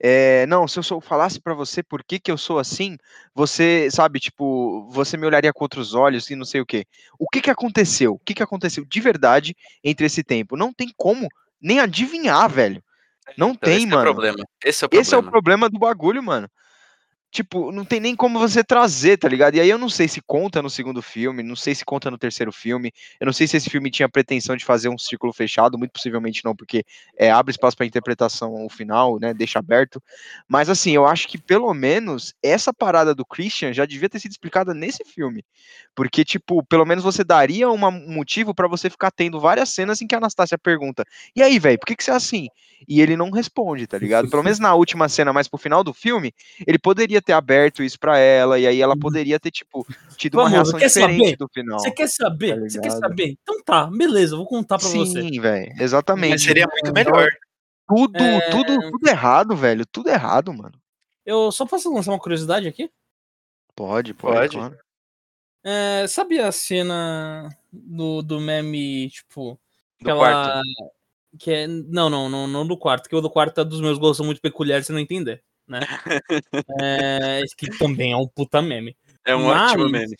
É, não, se eu só falasse pra você por que, que eu sou assim, você, sabe, tipo, você me olharia com outros olhos e não sei o quê. O que que aconteceu? O que que aconteceu de verdade entre esse tempo? Não tem como nem adivinhar, velho. Não Então, tem, esse mano. É o problema. Esse é o problema. Esse é o problema do bagulho, mano. Tipo, não tem nem como você trazer, tá ligado? E aí eu não sei se conta no segundo filme, não sei se conta no terceiro filme. Eu não sei se esse filme tinha pretensão de fazer um círculo fechado, muito possivelmente não, porque é, abre espaço pra interpretação o final, né? Deixa aberto. Mas assim, eu acho que pelo menos essa parada do Christian já devia ter sido explicada nesse filme. Porque, tipo, pelo menos você daria um motivo pra você ficar tendo várias cenas em que a Anastácia pergunta: E aí, velho, por que, que você é assim? E ele não responde, tá ligado? Pelo menos na última cena, mais pro final do filme, ele poderia ter aberto isso pra ela, e aí ela poderia ter, tipo, tido uma Vamos, reação quer diferente saber? do final. Você quer saber? Tá Você quer saber? Então tá, beleza, eu vou contar pra você. Sim, velho, exatamente. Mas seria muito melhor. Tudo, É. tudo, tudo errado, velho. Tudo errado, mano. Eu só posso lançar uma curiosidade aqui? Pode, pode, Pode. claro. É, sabe a cena do, do meme, tipo, Do aquela. quarto. Que é, não, não, não, não do quarto, que o do quarto é dos meus gostos muito peculiares, você não entender, né? é, que também é um puta meme. É um Mas- ótimo meme.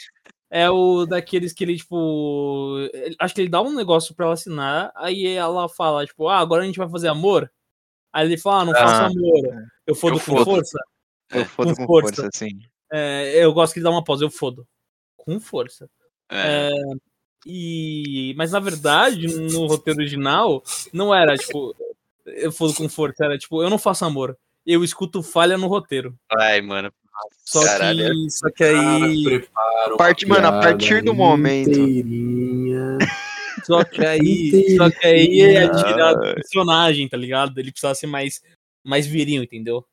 É o daqueles que ele, tipo. Acho que ele dá um negócio pra ela assinar, aí ela fala, tipo, ah, agora a gente vai fazer amor. Aí ele fala, ah, não faço Ah, amor. Eu fodo Eu com fodo. força. Eu É, fodo com com força, força. assim. É, eu gosto que ele dá uma pausa, eu fodo. Com força. É. E... Mas na verdade, no roteiro original, não era tipo, eu fodo com força, era tipo, eu não faço amor. Eu escuto falha no roteiro. Ai, mano. Só Caralho, que, só que aí, Parte- mano, a partir do momento- inteirinha. só que aí, só que aí é tirar do personagem, tá ligado? Ele precisava ser mais, mais viril, entendeu?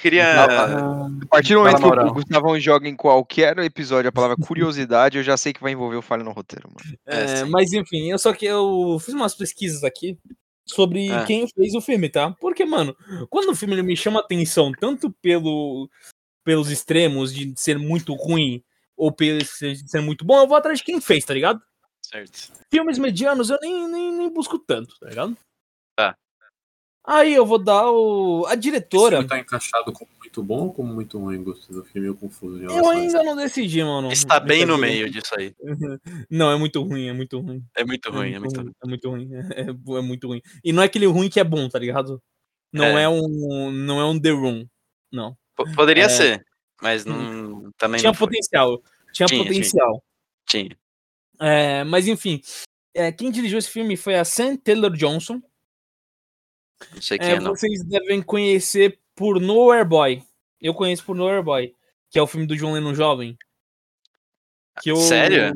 Queria. Ah, A partir do momento que o. Gustavão joga em qualquer episódio a palavra curiosidade, eu já sei que vai envolver o falho no roteiro, mano. É, É, mas enfim, eu só que eu fiz umas pesquisas aqui sobre Ah. quem fez o filme, tá? Porque, mano, quando o filme ele me chama atenção tanto pelo, pelos extremos de ser muito ruim ou pelo ser, ser muito bom, eu vou atrás de quem fez, tá ligado? Certo. Filmes medianos eu nem, nem, nem busco tanto, tá ligado? Tá. Aí eu vou dar o. A Esse diretora. filme tá encaixado como muito bom ou como muito ruim, Gustavo? Eu fiquei meio confuso. em Eu ainda não decidi, mano. Está bem no meio disso aí. Não, é muito ruim, é muito ruim. É muito ruim, é muito ruim. É muito ruim. É, é muito ruim. E não é aquele ruim que é bom, tá ligado? Não é, É. um. Não é um The Room. Não. P- Poderia É. ser, mas não, também Tinha não potencial. Tinha, Tinha, potencial. Tinha. É, mas enfim. é, quem dirigiu esse filme foi a Sam Taylor Johnson. Não sei quem É, é, não. vocês devem conhecer por Nowhere Boy. Eu conheço por Nowhere Boy, que é o filme do John Lennon jovem. Que eu... Sério?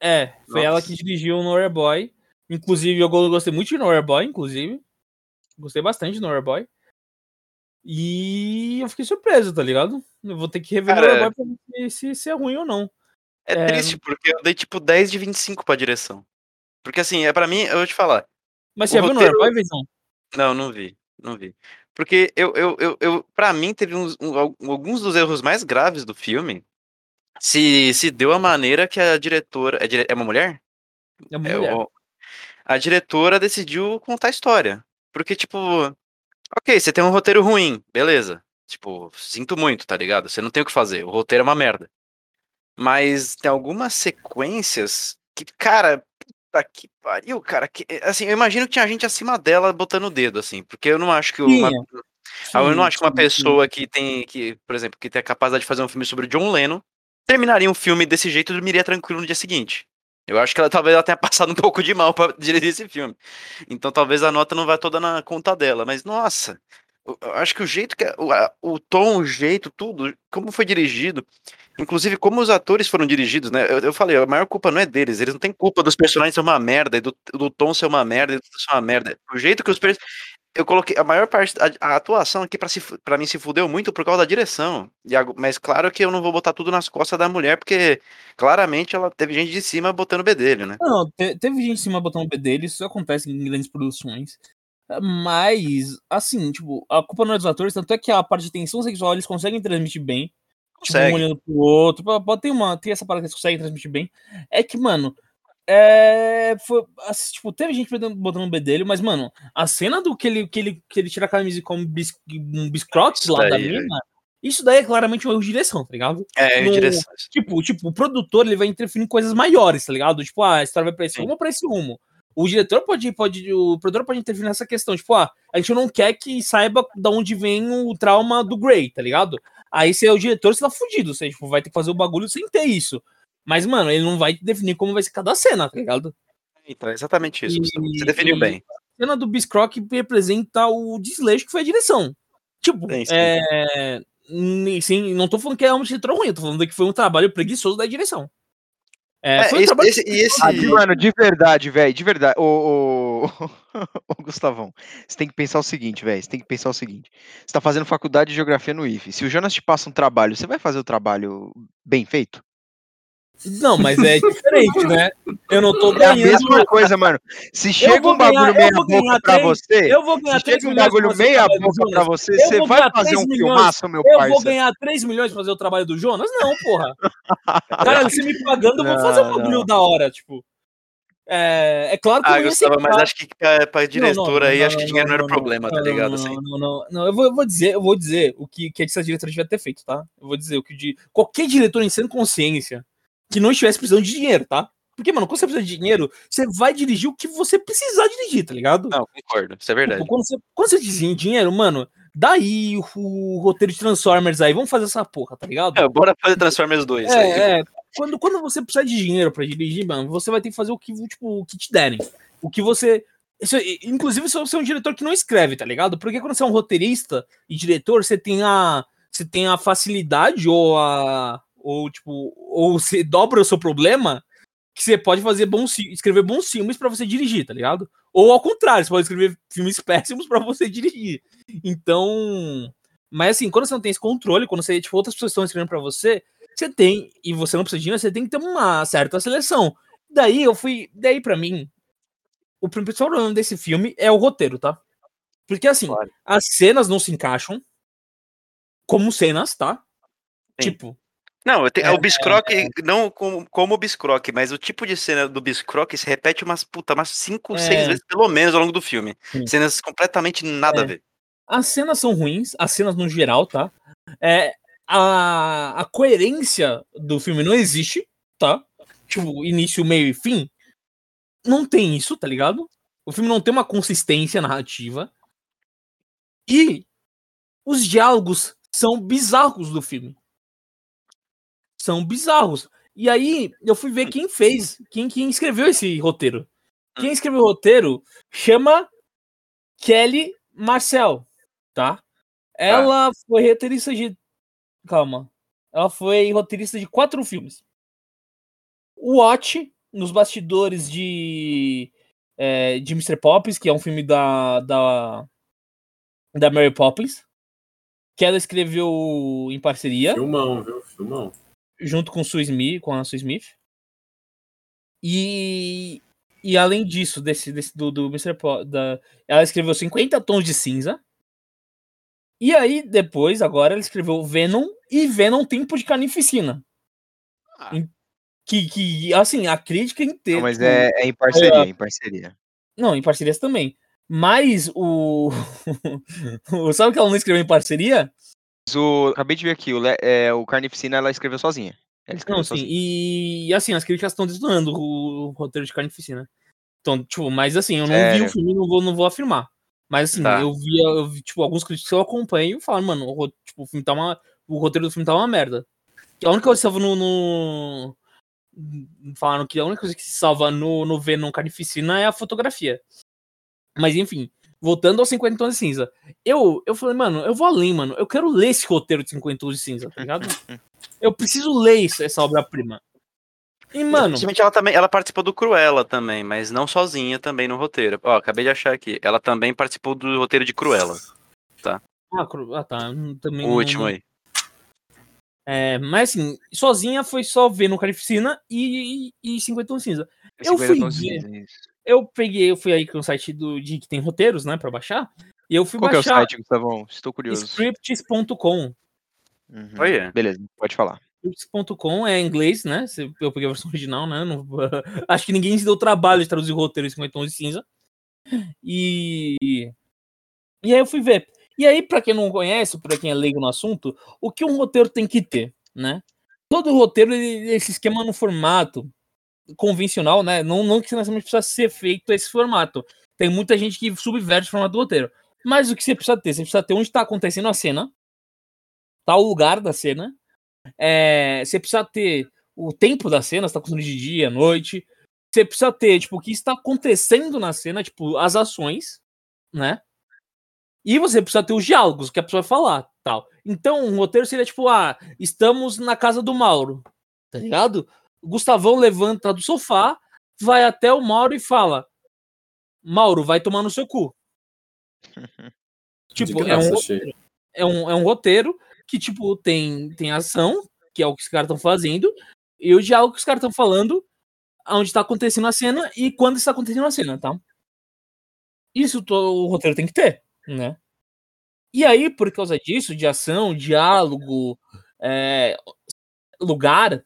É, foi ela Nossa. que dirigiu o Nowhere Boy. Inclusive, eu go- gostei muito de Nowhere Boy, inclusive. Gostei bastante de Nowhere Boy. E eu fiquei surpreso, tá ligado? Eu vou ter que rever Cara, Nowhere Boy pra ver se, se é ruim ou não. É, É, triste, porque eu dei tipo 10 de 25 pra direção. Porque assim, é para mim, eu vou te falar. Mas você já viu roteiro- Nowhere Boy, Visão? Não, não vi. Não vi. Porque eu, eu, eu, eu pra mim, teve uns, um- al- alguns dos erros mais graves do filme. Se, se deu a maneira que a diretora. É, dire- é uma mulher? É uma É, mulher. o- a diretora decidiu contar a história. Porque, tipo, ok, você tem um roteiro ruim, beleza. Tipo, sinto muito, tá ligado? Você não tem o que fazer, o roteiro é uma merda. Mas tem algumas sequências que, cara, puta que pariu, cara. Que, assim, eu imagino que tinha gente acima dela botando o dedo, assim, porque eu não acho que uma, Tinha. ah, eu não Sim, acho que uma sim, sim. pessoa que tem, que, por exemplo, que tem a capacidade de fazer um filme sobre John Lennon, terminaria um filme desse jeito e dormiria tranquilo no dia seguinte. Eu acho que ela talvez ela tenha passado um pouco de mal pra dirigir esse filme. Então talvez a nota não vá toda na conta dela. Mas, nossa, acho que o jeito que. O, o tom, o jeito, tudo, como foi dirigido. Inclusive, como os atores foram dirigidos, né? Eu, eu falei, a maior culpa não é deles. Eles não têm culpa dos personagens ser uma merda, e do, do tom ser uma merda, e do ser uma merda. O jeito que os personagens. Eu coloquei a maior parte. A, a atuação aqui, pra mim, se fudeu muito por causa da direção. E mas claro que eu não vou botar tudo nas costas da mulher, porque claramente ela teve gente de cima botando bedelho, né? Não, te- teve gente em cima botando o B dele, isso acontece em grandes produções. Mas, assim, tipo, a culpa não é dos atores, tanto é que a parte de tensão sexual eles conseguem transmitir bem. Tipo, um Consegue. olhando pro outro. pô, Tem, uma, tem essa parada que eles conseguem transmitir bem. É que, mano, É, foi, assim, tipo, teve gente botando o bedelho, mas, mano, a cena do que ele, que ele, que ele tira a camisa e come bis, um biscrotes lá da daí, mina, isso daí é claramente uma erro de direção, tá ligado? É, No- direção. Tipo, tipo, o produtor ele vai interferir em coisas maiores, tá ligado? Tipo, ah, a história vai pra esse rumo ou pra esse rumo. O diretor pode, pode, o produtor pode interferir nessa questão, tipo, ah, a gente não quer que saiba da onde vem o trauma do Grey, tá ligado? Aí se é o diretor, você tá fudido, você tipo, vai ter que fazer o bagulho sem ter isso. Mas, mano, ele não vai definir como vai ser cada cena, tá ligado? Então, é exatamente isso. E-. Você definiu e- bem. A cena do Biscroc representa o desleixo que foi a direção. Tipo, Sim, sim. é. Sim, não tô falando que é um diretor ruim, eu tô falando que foi um trabalho preguiçoso da direção. É, É, foi um esse- trabalho esse- e esse. Ah, mano, de verdade, velho, de verdade. Ô, ô, ô, Gustavão, você tem que pensar o seguinte, velho. Você tem que pensar o seguinte. Você tá fazendo faculdade de geografia no IF. Se o Jonas te passa um trabalho, você vai fazer o trabalho bem feito? Não, mas é diferente, né? Eu não tô É a ganhando. mesma coisa, mano. Se chega um bagulho ganhar- eu meia boca pra você, Eu vou ganhar se 3 chega um bagulho meia boca pra você, Eu você vai fazer 3 um milhões. filmaço, meu Eu parça. vou ganhar 3 milhões pra fazer o trabalho do Jonas? Não, porra. Cara, se me pagando, eu vou fazer um bagulho não. da hora, tipo. É, é claro que eu Ah, não ia Gustavo, mas acho que pra, pra diretora não, aí, acho que dinheiro não era não, problema, tá ligado? Não, Assim. não, não, não, eu vou, eu vou dizer, eu vou dizer o que, que essa diretora devia ter feito, tá? Eu vou dizer o que de qualquer diretor em sã consciência que não estivesse precisando de dinheiro, tá? Porque, mano, quando você precisa de dinheiro, você vai dirigir o que você precisar dirigir, tá ligado? Não, concordo, isso é verdade. Tipo, quando você, quando você diz dinheiro, mano, daí o, o roteiro de Transformers aí, vamos fazer essa porra, tá ligado? É, bora fazer Transformers 2. aí. É, é. Quando, quando você precisar de dinheiro pra dirigir, mano, você vai ter que fazer o que, tipo, o que te derem. O que você. Isso, inclusive, se você é um diretor que não escreve, tá ligado? Porque quando você é um roteirista e diretor, você tem a. Você tem a facilidade ou a. Ou, tipo, ou você dobra o seu problema que você pode fazer bons, escrever bons filmes pra você dirigir, tá ligado? Ou ao contrário, você pode escrever filmes péssimos pra você dirigir. Então. Mas assim, quando você não tem esse controle, quando você, tipo, outras pessoas estão escrevendo pra você, você tem, e você não precisa de você tem que ter uma certa seleção. Daí eu fui. Daí pra mim, o principal problema desse filme é o roteiro, tá? Porque assim, Claro. as cenas não se encaixam como cenas, tá? Sim. Tipo, Não, te- É, o Biscroc, não como, como o Biscroc, mas o tipo de cena do Biscroc se repete umas, puta, umas 5, É. 6 vezes pelo menos ao longo do filme. Sim. Cenas completamente nada É. a ver. as cenas são ruins, as cenas no geral, tá? É, a, a coerência do filme não existe, tá? Tipo, início, meio e fim. Não tem isso, tá ligado? O filme não tem uma consistência narrativa. E os diálogos são bizarros do filme. São bizarros. E aí, eu fui ver quem fez, quem, quem escreveu esse roteiro. Quem escreveu o roteiro chama Kelly Marcel, tá? Ela foi roteirista de. Calma. Ela foi roteirista de quatro filmes. O Watch, nos bastidores de. é, de Mr. Poppins, que é um filme da. da. da Mary Poppins. Que ela escreveu em parceria Filmão, viu? Filmão. Junto com, Sue Smith, com a Sue Smith. E, e além disso, desse, desse do, do Mr. Po, da, ela escreveu 50 tons de cinza. E aí, depois, agora, ela escreveu Venom e Venom Tempo de Carnificina. Ah. Que, que, assim, a crítica inteira. Não, mas tipo, é, é em parceria, em parceria. Não, em parcerias também. Mas o. o- Sabe o que ela não escreveu em parceria? Mas o, acabei de ver aqui, o, é, o Carnificina ela escreveu sozinha. Ela escreveu Não, sim. sozinha. E assim, as críticas estão detonando o, o roteiro de Carnificina. Então, tipo, mas assim, eu não Sério? vi o filme, não vou, não vou afirmar. Mas assim, Tá. eu vi, eu vi, tipo, alguns críticos que eu acompanho e falam, mano, o, tipo, o filme tá uma. O roteiro do filme tá uma merda. A única coisa que salva no. no- Falaram que a única coisa que se salva no, no Venom Carnificina é a fotografia. Mas enfim, voltando aos 50 tons de cinza. Eu, eu falei, mano, eu vou além, mano. Eu quero ler esse roteiro de 50 tons de cinza, tá ligado? Eu preciso ler isso- essa obra-prima. E, mano, ela também, ela participou do Cruella também, mas não sozinha também no roteiro. Ó, acabei de achar aqui. Ela também participou do roteiro de Cruella. ah, cru- ah, tá. Também O não- último aí. É, mas assim, sozinha foi só ver no Carnificina e, e, e 50 tons de cinza. Eu 50 fui ver. cinza. Eu peguei, eu fui aí com o site do de que tem roteiros, né, pra baixar. E eu fui Qual que é o baixar site, Gustavão? Estou curioso. scripts.com. Uhum. Olha. Beleza, pode falar. scripts.com é em inglês, né? Eu peguei a versão original, né? Não- acho que ninguém se deu o trabalho de traduzir o roteiro em 50 tons de cinza. E. E aí eu fui ver. E aí, pra quem não conhece, pra quem é leigo no assunto, o que um roteiro tem que ter, né? Todo roteiro, ele- esse esquema no formato convencional, né? Não, não que necessariamente precisa ser feito esse formato. Tem muita gente que subverte o formato do roteiro. Mas o que você precisa ter? Você precisa ter onde está acontecendo a cena, tá o lugar da cena. É, você precisa ter o tempo da cena, se tá acontecendo de dia, noite. Você precisa ter, tipo, o que está acontecendo na cena, tipo, as ações, né? E você precisa ter os diálogos, que a pessoa vai falar, tal. Então, um roteiro seria tipo, ah, estamos na casa do Mauro, tá ligado? O Gustavão levanta do sofá, vai até o Mauro e fala: Mauro, vai tomar no seu cu. Tipo, é um, achei. é, um, é um roteiro que, tipo, tem, tem ação, que é o que os caras estão fazendo, e o diálogo que os caras estão falando, onde tá acontecendo a cena e quando está acontecendo a cena, tá? Isso o roteiro tem que ter, né? E aí, por causa disso, de ação, diálogo, é, lugar,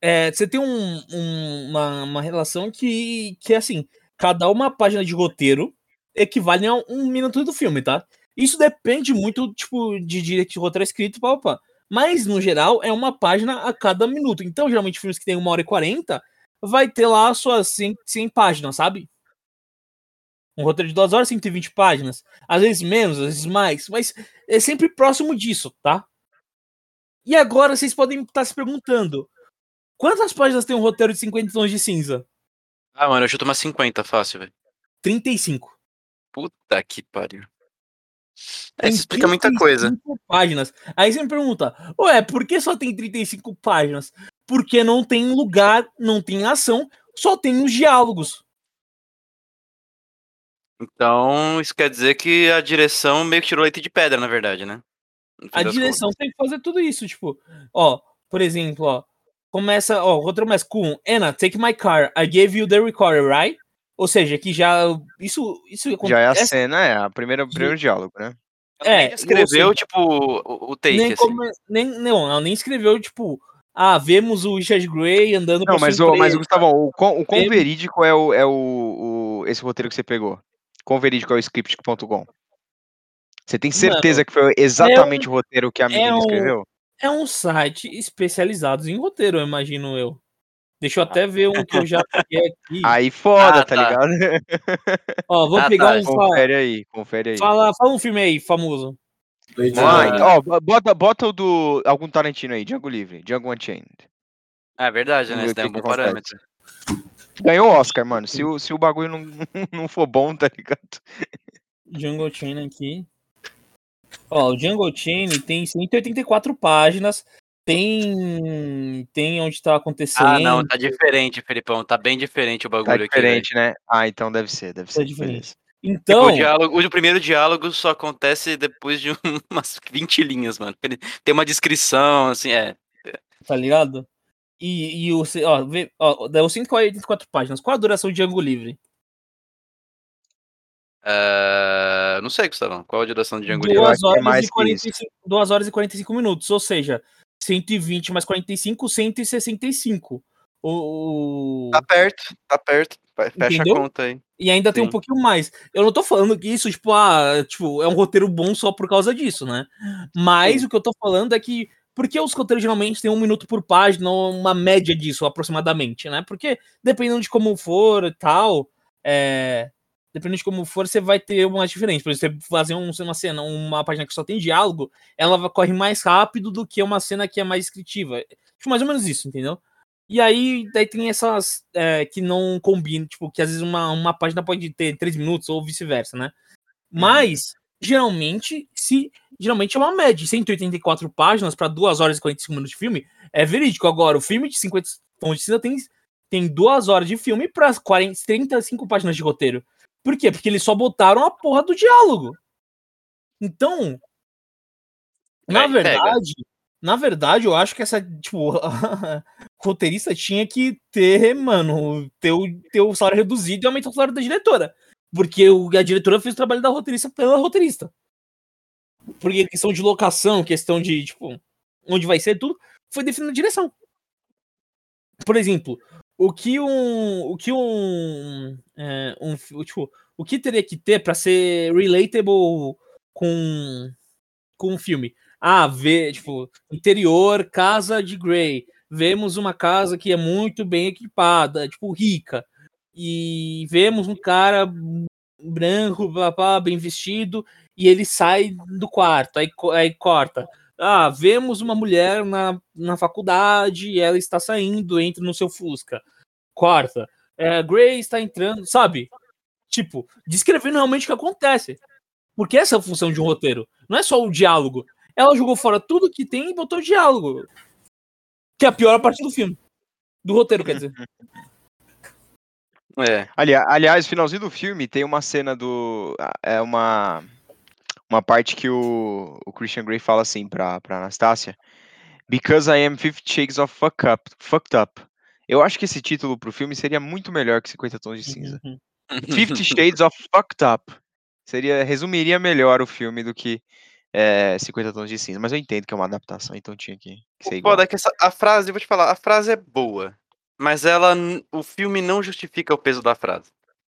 é, você tem um- um- uma, uma relação que, que é assim, cada uma página de roteiro equivale a um minuto do filme, tá? Isso depende muito, tipo, de direito de roteiro escrito, pá, pá. Mas, no geral, é uma página a cada minuto. Então, geralmente, filmes que tem uma hora e quarenta vai ter lá as suas 100, 100 páginas, sabe? Um roteiro de duas horas, 120 páginas. Às vezes menos, às vezes mais. Mas é sempre próximo disso, tá? E agora vocês podem estar se perguntando: quantas páginas tem um roteiro de 50 tons de cinza? Ah, mano, eu chuto umas 50 fácil, velho. 35. Puta que pariu. É, isso explica muita coisa. 35 páginas. Aí você me pergunta, ué, por que só tem 35 páginas? Porque não tem lugar, não tem ação, só tem os diálogos. Então, isso quer dizer que a direção meio que tirou leite de pedra, na verdade, né? A direção tem que fazer tudo isso, tipo, ó, por exemplo, ó, começa, ó, o roteiro começa com Anna, take my car, I gave you the recorder, right? Ou seja, que já, isso, isso Já é a cena, é a primeira, o primeiro diálogo, né? É, nem escreveu, tipo, o, o take, nem, assim. come- nem, não, ela nem escreveu, tipo, ah, vemos o Richard Grey andando Não, por mas, sua o, mas o empresa. Gustavão, o quão, o quão verídico é, o, é o, o- esse roteiro que você pegou? Quão verídico é o script.com? Você tem certeza que foi exatamente o roteiro que a menina um- escreveu? É um site especializado em roteiro, eu imagino eu. Deixa eu até ver um que eu já peguei aqui. Aí foda, Ah, tá, tá. ligado? Ó, vou Ah, pegar tá. um. Confere aí, confere aí. fala, fala um filme aí, famoso. Então, ó, bo- bota, bota o do algum Tarantino aí, Django Livre, Django Unchained. É verdade, né? Esse daí é um bom parâmetro. Ganhou o Oscar, mano. Se o, se o bagulho não, não for bom, tá ligado? Jungle Chain aqui. Ó, o Jungle Chain tem 184 páginas. Tem. Tem onde tá acontecendo. Ah, não, tá diferente, Felipão. Tá bem diferente o Tá bagulho aqui. diferente, né? Ah, então deve ser, deve ser. diferente. beleza. Tipo, Então. o, diálogo, o primeiro diálogo só acontece depois de umas 20 linhas, mano. Tem uma descrição, assim, é. tá ligado? E, e o. Ó, vê, ó, deu 144 páginas. Qual a duração de Django Livre? Ah, não sei, Gustavão. Qual a duração de Django Livre? Duas acho que é horas, mais e que 45, 2 horas e 45 minutos, ou seja, 120 mais 45, 165. O, Tá perto, tá perto. Fecha Entendeu? a conta aí. E ainda tem um Sim. pouquinho mais. Eu não tô falando que isso, tipo, ah, tipo, é um roteiro bom só por causa disso, né? Mas o que eu tô falando é que. Por que os roteiros geralmente têm um minuto por página, uma média disso, aproximadamente, né? Porque dependendo de como for e tal, é, dependendo de como for, você vai ter uma diferença. Por exemplo, você fazer um- uma cena, uma página que só tem diálogo, ela corre mais rápido do que uma cena que é mais descritiva. Tipo, mais ou menos isso, entendeu? E aí, daí tem essas é, que não combinam, tipo, que às vezes uma, uma página pode ter três minutos ou vice-versa, né? Mas, geralmente, se geralmente é uma média. 184 páginas para 2 horas e 45 minutos de filme é verídico. Agora, o filme de 50 tons de cinza tem, tem 2 horas de filme para 40, 35 páginas de roteiro. Por quê? Porque eles só botaram a porra do diálogo. Então, na Aí pega. verdade, na verdade, eu acho que essa, tipo, roteirista tinha que ter, mano, ter o, ter o salário reduzido e aumentar o salário da diretora. Porque o, a diretora fez o trabalho da roteirista pela roteirista. Porque questão de locação, questão de, tipo, onde vai ser tudo, foi definido na direção. Por exemplo, o que um. O que um. É, um tipo, o que teria que ter para ser relatable com, com um filme? Ah, ver, tipo, interior, casa de Grey. Vemos uma casa que é muito bem equipada, tipo, rica. E vemos um cara branco, bem vestido, e ele sai do quarto, aí, aí corta. Ah, vemos uma mulher na, na faculdade e ela está saindo, entra no seu Fusca. Corta. É, Gray está entrando, sabe? Tipo, descrevendo realmente o que acontece. Porque essa é a função de um roteiro. Não é só o diálogo. Ela jogou fora tudo que tem e botou diálogo. Que é a pior parte do filme. Do roteiro, quer dizer. É. Ali, aliás, finalzinho do filme tem uma cena do. É uma. Uma parte que o, o Christian Grey fala assim pra, pra Anastácia. Because I am 50 Shades of fuck up, Fucked Up. Eu acho que esse título pro filme seria muito melhor que 50 Tons de Cinza. 50 Shades of Fucked Up. Seria, resumiria melhor o filme do que é, 50 Tons de Cinza. Mas eu entendo que é uma adaptação, então tinha que, que ser igual. Foda é que essa, a frase, eu vou te falar, a frase é boa. Mas ela, o filme não justifica o peso da frase.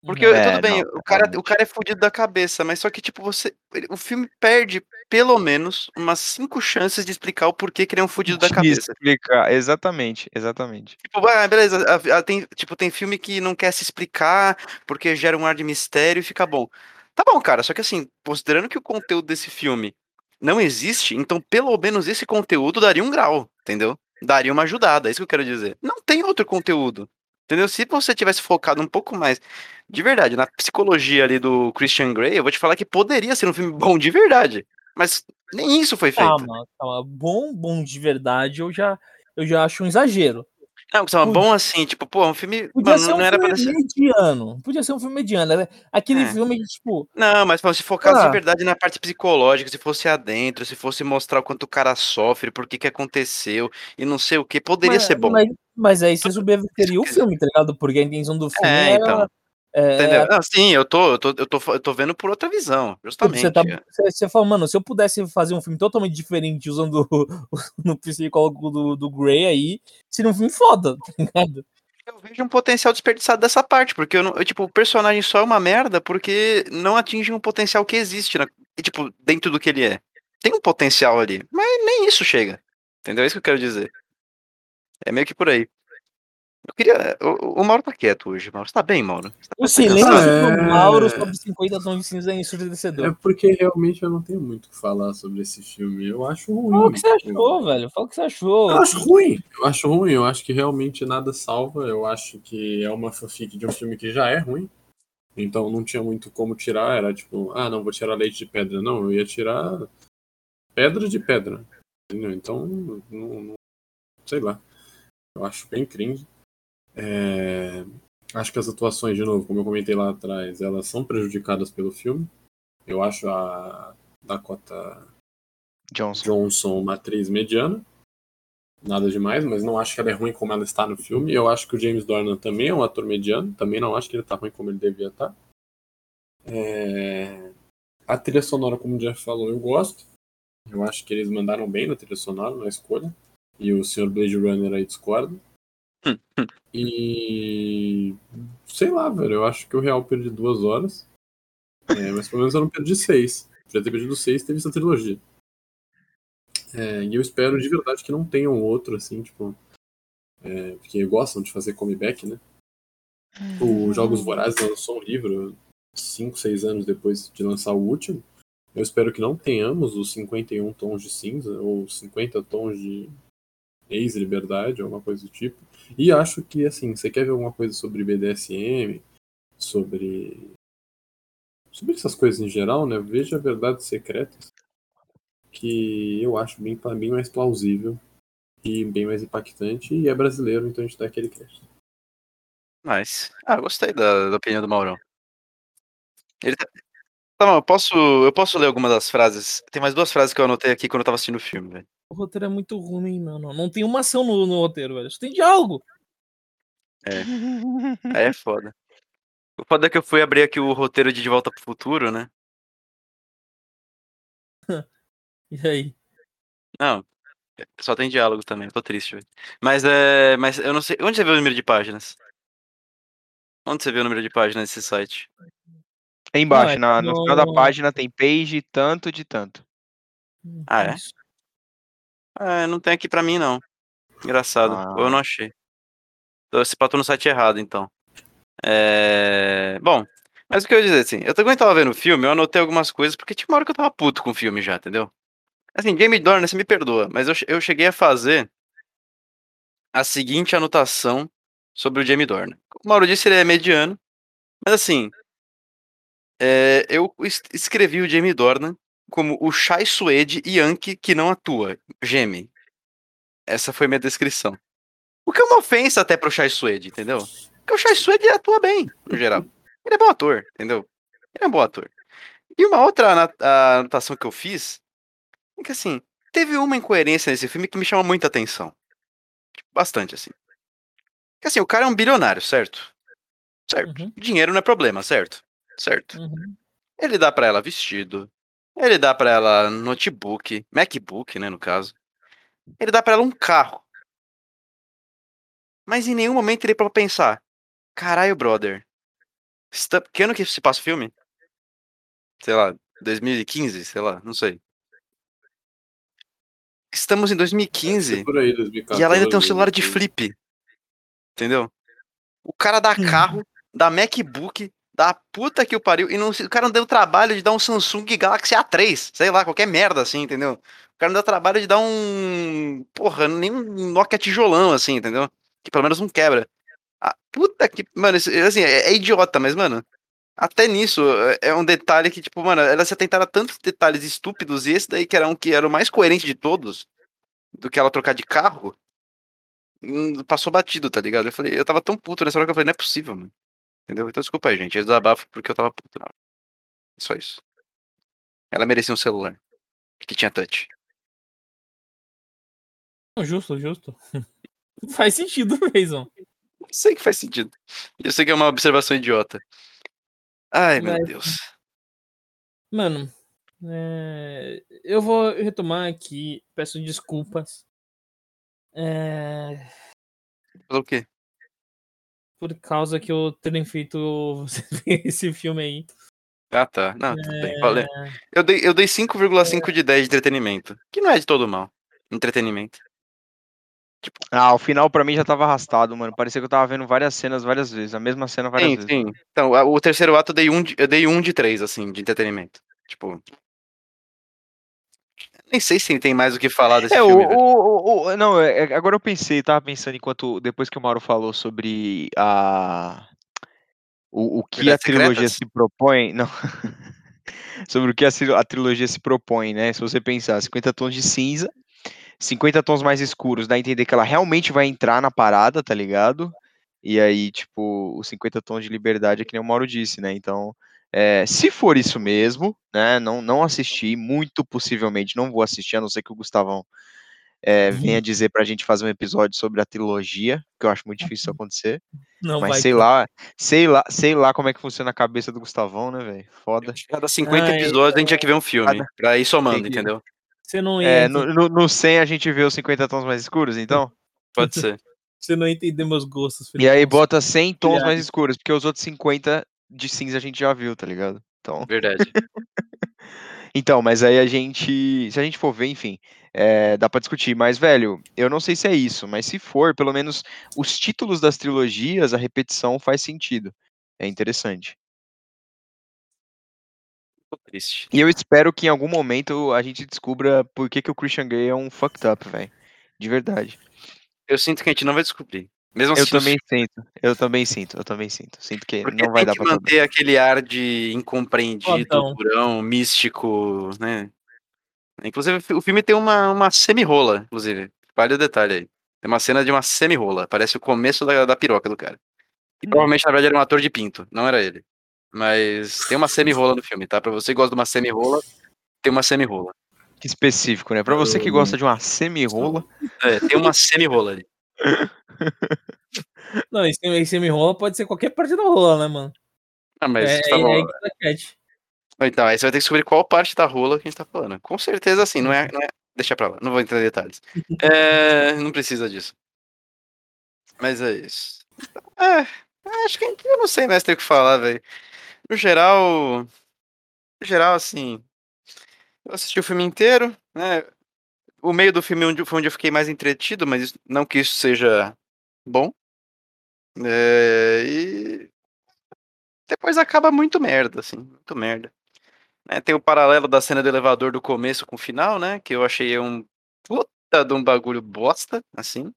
Porque Uhum. É, tudo bem, não, o, cara, o cara é fudido da cabeça, mas só que, tipo, você. O filme perde pelo menos umas cinco chances de explicar o porquê que ele é um fudido da cabeça. explicar, exatamente, exatamente. Tipo, ah, beleza, a- a- tem, tipo, tem filme que não quer se explicar porque gera um ar de mistério e fica bom. Tá bom, cara, só que assim, considerando que o conteúdo desse filme não existe, então pelo menos esse conteúdo daria um grau, entendeu? Daria uma ajudada, é isso que eu quero dizer. Não tem outro conteúdo, entendeu? Se você tivesse focado um pouco mais, de verdade, na psicologia ali do Christian Grey, eu vou te falar que poderia ser um filme bom de verdade, mas nem isso foi feito. Calma, calma. Bom, bom de verdade, eu já, eu já acho um exagero. Não, Gustavo, Podia- bom assim, tipo, pô, um filme, Podia mano, ser um não era filme ser... mediano. Podia ser um filme mediano. né? Aquele É. filme que, tipo, Não, mas se focasse Ah. de verdade na parte psicológica, se fosse adentro, se fosse mostrar o quanto o cara sofre, por que que aconteceu e não sei o que, poderia mas, ser bom. Mas, mas aí você subverteria o filme, tá ligado? Porque a intenção do filme É, era. então. É, Entendeu? Não, sim, eu tô, eu tô, eu tô, eu tô vendo por outra visão, Tipo, justamente. Você, tá, é. você, você fala, mano, se eu pudesse fazer um filme totalmente diferente usando o, no psicólogo do, do Grey aí, seria um filme foda, tá ligado? Eu vejo um potencial desperdiçado dessa parte, porque eu não, eu, tipo, o personagem só é uma merda porque não atinge um potencial que existe, na, tipo, dentro do que ele é. Tem um potencial ali, mas nem isso chega. Entendeu? É isso que eu quero dizer. É meio que por aí. Eu queria. O, o Mauro tá quieto hoje, Mauro. Você tá bem, Mauro? Tá O silêncio cansado. do É. Mauro sobre 50 tons de cinza é É ensurdecedor. porque realmente eu não tenho muito o que falar sobre esse filme. Eu acho ruim. Fala o que você tipo, achou, velho. Fala o que você achou. Eu acho ruim. Eu acho ruim. Eu acho que realmente nada salva. Eu acho que é uma fanfic de um filme que já é ruim. Então não tinha muito como tirar. Era tipo, ah, não, vou tirar leite de pedra. Não, eu ia tirar pedra de pedra. Entendeu? Então, não, não- sei lá. Eu acho bem cringe. É, Acho que as atuações, de novo, como eu comentei lá atrás, elas são prejudicadas pelo filme. Eu acho a Dakota Johnson. Johnson uma atriz mediana. Nada demais, mas não acho que ela é ruim como ela está no filme. Eu acho que o James Dornan também é um ator mediano. Também não acho que ele está ruim como ele devia estar. É, A trilha sonora, como o Jeff falou, eu gosto. Eu acho que eles mandaram bem na trilha sonora, na escolha. E o Sr. Blade Runner aí discorda. E. Sei lá, velho. Eu acho que o Real perdi duas horas. É, mas pelo menos eu não perdi seis. Já ter perdido seis, teve essa trilogia. É, e eu espero de verdade que não tenham outro, assim, tipo. é, porque gostam de fazer comeback, né? O Jogos Vorazes lançou um livro 5, 6 anos depois de lançar o último. Eu espero que não tenhamos os 51 tons de cinza ou 50 tons de ex-liberdade, alguma coisa do tipo. E acho que, assim, você quer ver alguma coisa sobre BDSM, sobre. sobre essas coisas em geral, né? Veja Verdades Secretas, que eu acho bem, bem mais plausível e bem mais impactante, e é brasileiro, então a gente dá aquele crédito. Mas. Ah, gostei da, da opinião do Maurão. Ele tá. Tá bom, eu posso, eu posso ler alguma das frases. Tem mais duas frases que eu anotei aqui quando eu tava assistindo o filme, velho. O roteiro é muito ruim, mano. Não tem uma ação no, no roteiro, velho. Só tem diálogo. Aí é foda. O foda é que eu fui abrir aqui o roteiro de De Volta pro Futuro, né? E aí? Não. Só tem diálogo também, eu tô triste. velho. Mas é. Mas eu não sei. Onde você vê o número de páginas? Onde você vê o número de páginas nesse site? Embaixo, é na- no final da no- página tem page tanto de tanto. Ah, é? É, não tem aqui pra mim, não. Engraçado. Ou eu não achei. Então, Esse pato no site errado, então. É... Bom, mas o que eu ia dizer, assim, eu também tava vendo o filme, eu anotei algumas coisas, porque tinha uma hora que eu tava puto com o filme já, entendeu? Assim, Jamie Dornan, você me perdoa, mas eu, eu cheguei a fazer a seguinte anotação sobre o Jamie Dornan. O Mauro disse, ele é mediano, mas assim, é, eu es- escrevi o Jamie Dornan como o Chai Suede Yankee que não atua, geme. Essa foi minha descrição. O que é uma ofensa até pro Chai Suede, entendeu? Porque o Chai Suede atua bem, no geral. Ele é bom ator, entendeu? Ele é um bom ator. E uma outra anotação que eu fiz é que, assim, teve uma incoerência nesse filme que me chama muita atenção. Tipo, Bastante, assim. Que, assim, o cara é um bilionário, certo? Certo. Uhum, Dinheiro não é problema, certo? Certo. uhum. Ele dá pra ela vestido. Ele dá pra ela notebook, MacBook, né, no caso. Ele dá pra ela um carro. Mas em nenhum momento ele para pensar: "Caralho, brother. Está... Que ano que se passa o filme? Sei lá, 2015, sei lá, não sei. Estamos em Deve ser 2015 por aí, e 2014, ela ainda tem um celular de 2015. flip. Entendeu? O cara dá carro, dá MacBook, dá puta que o pariu. E não, o cara não deu trabalho de dar um Samsung Galaxy A3. Sei lá, qualquer merda assim, entendeu? O cara não deu trabalho de dar um. Porra, nem um Nokia tijolão assim, entendeu? Que pelo menos não quebra. Ah, puta que. Mano, isso- assim, é, é idiota, mas, mano. Até nisso, é- é um detalhe que, tipo, mano, ela se atentara a tantos detalhes estúpidos e esse daí que era um que era o mais coerente de todos, do que ela trocar de carro, hum, passou batido, tá ligado? Eu falei, eu tava tão puto nessa hora que eu falei, não é possível, mano. Entendeu? Então desculpa aí, gente. Eu desabafo porque eu tava puto. Não. Só isso. Ela merecia um celular. Que tinha touch. Justo, justo. Faz sentido mesmo. Sei que faz sentido. Eu sei que é uma observação idiota. Ai, meu Mas- Deus. Mano, é, eu vou retomar aqui, peço desculpas. É, Falou o quê? Por causa que eu terem feito esse filme aí. Ah, tá. Não, tudo bem. Valeu. Eu dei, eu dei 5,5 de 10 de entretenimento. Que não é de todo mal. Entretenimento. Ah, o final pra mim já tava arrastado, mano. Parecia que eu tava vendo várias cenas várias vezes. A mesma cena várias Sim, vezes. sim. Então, o terceiro ato eu dei um de, eu dei um de três, assim, de entretenimento. Tipo. Nem sei se tem mais o que falar desse É, filme, o, o- o- não, é- é- agora eu pensei, tava pensando enquanto, depois que o Mauro falou sobre a, o, o que a Verdades trilogia Secretas? se propõe, não, sobre o que a, a trilogia se propõe, né, se você pensar, 50 tons de cinza, 50 tons mais escuros, dá a entender que ela realmente vai entrar na parada, tá ligado? E aí, tipo, os 50 tons de liberdade é que nem o Mauro disse, né, então... é, se for isso mesmo, né? Não, não assisti, muito possivelmente não vou assistir, a não ser que o Gustavão é, venha dizer pra gente fazer um episódio sobre a trilogia, que eu acho muito difícil isso acontecer. Não mas vai sei ter. lá, sei lá, sei lá como é que funciona a cabeça do Gustavão, né, velho? Foda. Cada 50 Ai, episódios a gente tinha que ver um filme. Cada- Pra ir somando, entendeu? Você não ia, É, no, no, no 100 a gente vê os 50 tons mais escuros, então? Pode ser. você não ia entender meus gostos. E aí bota 100 tons mais escuros, porque os outros 50 de cinza a gente já viu, tá ligado? Então, Verdade. Então, mas aí a gente, se a gente for ver, enfim, é, dá pra discutir. Mas, velho, eu não sei se é isso, mas se for, pelo menos os títulos das trilogias, a repetição faz sentido. É interessante. Triste. E eu espero que em algum momento a gente descubra por que, que o Christian Grey é um fucked up, velho. De verdade. Eu sinto que a gente não vai descobrir. Mesmo Eu também sinto, eu também sinto, eu também sinto. Sinto que Porque não vai tem dar que pra manter aquele ar de incompreendido, Fodão. durão, místico, né? Inclusive, o filme tem uma, uma semi-rola, inclusive. Vale o detalhe aí. Tem uma cena de uma semi-rola. Parece o começo da, da piroca do cara. E provavelmente, na verdade, era um ator de pinto. Não era ele. Mas tem uma semi-rola no filme, tá? Pra você que gosta de uma semi-rola, tem uma semi-rola. Que específico, né? Pra você que gosta de uma semi-rola, É, tem uma semi-rola ali. Não, esse, esse semi-rola pode ser qualquer parte da rola, né, mano? Ah, mas é, tá é, bom. que tá cat. Então, aí você vai ter que descobrir qual parte da rola que a gente tá falando. Com certeza, assim, não é, não é, deixa pra lá, não vou entrar em detalhes. É, não precisa disso. Mas é isso. É, acho que eu não sei mais ter o que falar, velho. No geral. No geral, assim. Eu assisti o filme inteiro, né? O meio do filme foi onde eu fiquei mais entretido, mas não que isso seja bom. É, e depois acaba muito merda, assim, muito merda. Né, tem o paralelo da cena do elevador do começo com o final, né? Que eu achei um puta de um bagulho bosta, assim.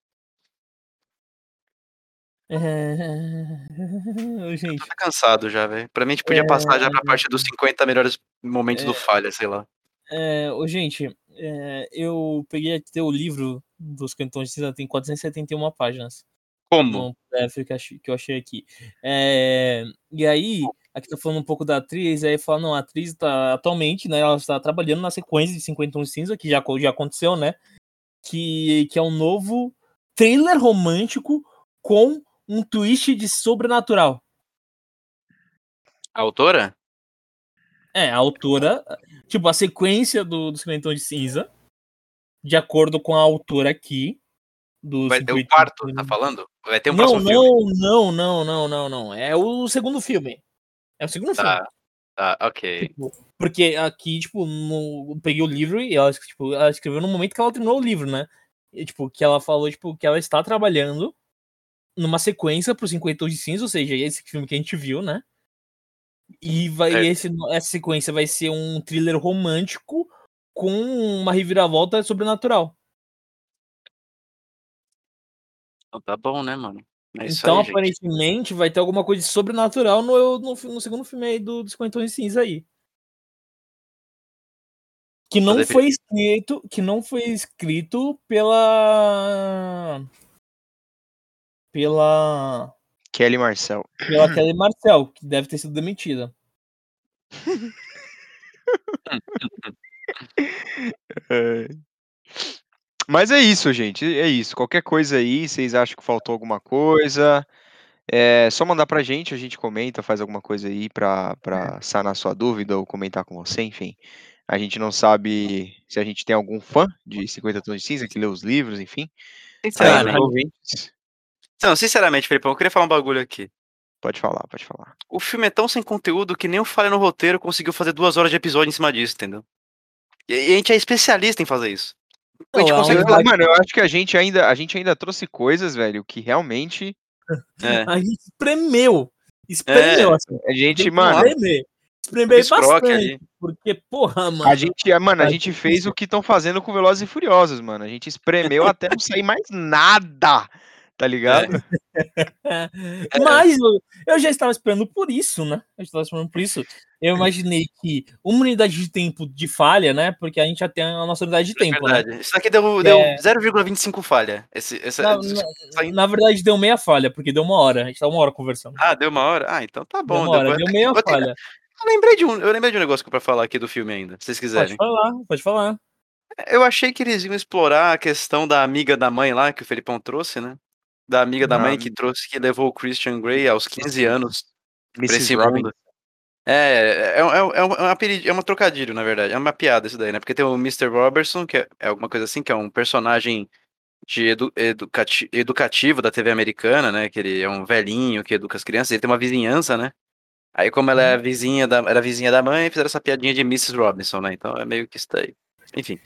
É... Gente, Tô cansado já, velho. Pra mim, a gente podia passar já pra parte dos 50 melhores momentos do falha, sei lá. é, ô, gente, é, eu peguei aqui o livro dos Cantões de Cinza, tem 471 páginas. Como? no PDF que, eu achei- aqui. É, e aí, aqui tá falando um pouco da atriz, aí fala, não, a atriz tá atualmente, né, ela está trabalhando na sequência de 51 Cinza, que já, já aconteceu, né, que, que é um novo trailer romântico com um twist de sobrenatural. A autora? É, a autora, tipo, a sequência do, do 51 de Cinza, de acordo com a autora aqui, do Vai ter o 51 quarto, tá falando? Vai ter um não, próximo filme? não, não, não, não, não, não. É o segundo filme. É o segundo filme. Tá, tá, ok. Tipo, porque aqui, tipo, no, eu peguei o livro e ela, tipo, ela escreveu no momento que ela terminou o livro, né? E, tipo, que ela falou, tipo, que ela está trabalhando numa sequência pro 50 de cinza, ou seja, esse filme que a gente viu, né? E vai, Certo. esse, essa sequência vai ser um thriller romântico com uma reviravolta sobrenatural. Então tá bom, né, mano? É então, aí, gente. aparentemente, vai ter alguma coisa de sobrenatural no, no, no segundo filme aí do, dos 50 de cinza aí. Que não foi escrito, que não foi escrito pela pela Kelly Marcel. pela Kelly Marcel, que deve ter sido demitida. É. Mas é isso, gente. É isso. Qualquer coisa aí, vocês acham que faltou alguma coisa? É só mandar pra gente, a gente comenta, faz alguma coisa aí pra, pra sanar sua dúvida ou comentar com você, enfim. A gente não sabe se a gente tem algum fã de 50 Tons de Cinza que lê os livros, enfim. Aí, Sinceramente, os ouvintes, não, sinceramente, Felipão, eu queria falar um bagulho aqui. pode falar, pode falar. O filme é tão sem conteúdo que nem o Falha no Roteiro conseguiu fazer duas horas de episódio em cima disso, entendeu? E a gente é especialista em fazer isso. A gente Não, é consegue Eu- falar. mano, eu acho que a gente ainda, a gente ainda trouxe coisas, velho, que realmente É. A gente espremeu. Espremeu, assim. a gente, mano, espremer. Bastante. ali. Porque, porra, mano. A gente, é, mano, a a gente gente- fez o que estão fazendo com Velozes e Furiosos, mano. A gente espremeu até não sair mais nada, tá ligado? É. Mas eu, eu já estava esperando por isso, né? Eu estava esperando por isso. Eu imaginei que uma unidade de tempo de falha, né? Porque a gente já tem a nossa unidade de tempo, né? Verdade. Isso daqui deu, deu É. 0,25 falha. Esse, essa, Na, isso- na- na verdade, deu meia falha, porque deu uma hora. A gente tá uma hora conversando. Ah, deu uma hora? Ah, então tá deu bom. uma hora, deu meia eu, falha. eu lembrei de um, eu lembrei de um negócio pra falar aqui do filme ainda, se vocês Pode quiserem. falar, pode falar. Eu achei que eles iam explorar a questão da amiga da mãe lá, que o Felipão trouxe, né? Da amiga da mãe que trouxe, que levou o Christian Grey aos 15 anos pra Mrs. esse Robin. mundo. É, é, um- é, um- é, um- é uma é uma trocadilho, na verdade. É uma piada isso daí, né? Porque tem o Mr. Robertson, que é, é alguma coisa assim, que é um personagem de edu, educati- educativo da TV americana, né? Que ele é um velhinho que educa as crianças. Ele tem uma vizinhança, né? Aí, como ela é vizinha da, era vizinha da mãe, fizeram essa piadinha de Mrs. Robinson, né? Então é meio que isso daí. Enfim.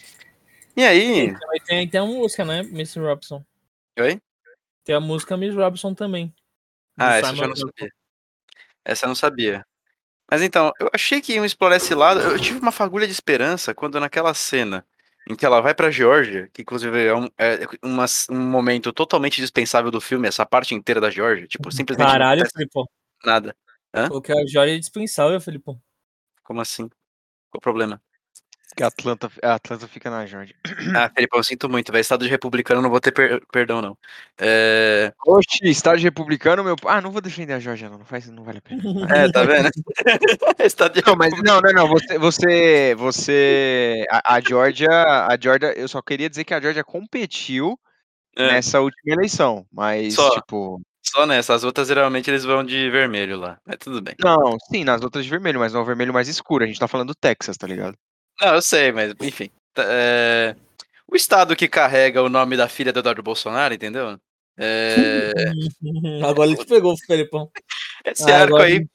E aí. Também tem, tem a música, né? Miss Robson. Oi? Tem a música Miss Robson também. Ah, essa eu já não sabia. Essa eu não sabia. Mas então, eu achei que iam explorar esse lado. Eu tive uma fagulha de esperança quando naquela cena em que ela vai pra Geórgia, que inclusive é um, é uma- um momento totalmente dispensável do filme, essa parte inteira da Geórgia, tipo, simplesmente Caralho, Felipão. nada. O que a Jória é dispensável, Felipão. Como assim? Qual o problema? Atlanta, Atlanta fica na Georgia. Ah, Felipe, eu sinto muito, vai Estado de republicano, não vou ter per- perdão, não. É... Oxe, estádio republicano, meu. Ah, não vou defender a Georgia, não. Não, faz, não vale a pena. é, tá vendo? Estado de Não, mas não, não, não. Você, você, você a, a Georgia, a Georgia, eu só queria dizer que a Georgia competiu É, nessa última eleição, mas Só. tipo, Só nessa, as outras geralmente eles vão de vermelho lá, mas tudo bem. não, sim, nas outras de vermelho, mas não o vermelho mais escuro. A gente tá falando do Texas, tá ligado? Não, eu sei, mas enfim. Tá, é, o estado que carrega o nome da filha do Eduardo Bolsonaro, entendeu? É, Agora ele te pegou, Felipão. esse Ah, arco aí.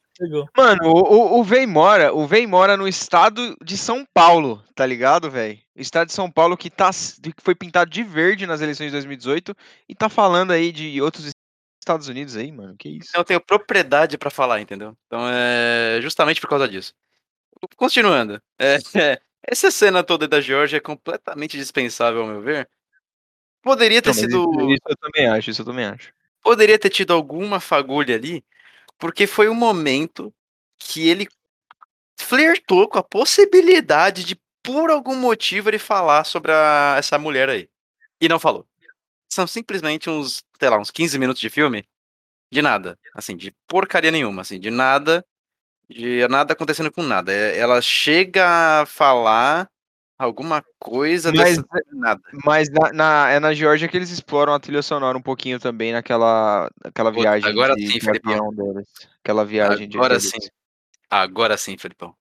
Mano, o, o, o Vem mora, o Vem mora no estado de São Paulo, tá ligado, velho? O estado de São Paulo que, tá, que foi pintado de verde nas eleições de 2018 e tá falando aí de outros Estados Unidos aí, mano. Que isso? eu tenho propriedade pra falar, entendeu? Então é justamente por causa disso. Continuando. é, é, essa cena toda da Georgia é completamente dispensável, ao meu ver. Poderia ter Não, sido. isso, eu também acho, isso eu também acho. poderia ter tido alguma fagulha ali, porque foi o momento que ele flertou com a possibilidade de, por algum motivo, ele falar sobre a- essa mulher aí. E não falou. São simplesmente uns, sei lá, uns 15 minutos de filme de nada. Assim, de porcaria nenhuma, assim, de nada. De nada acontecendo com nada. É- Ela chega a falar alguma coisa Mas- dessa nada. Mas na, na- é na Geórgia que eles exploram a trilha sonora um pouquinho também naquela aquela viagem agora de, sim, de Felipão. deles. Aquela viagem de Agora avião sim. deles. Agora sim, Felipão.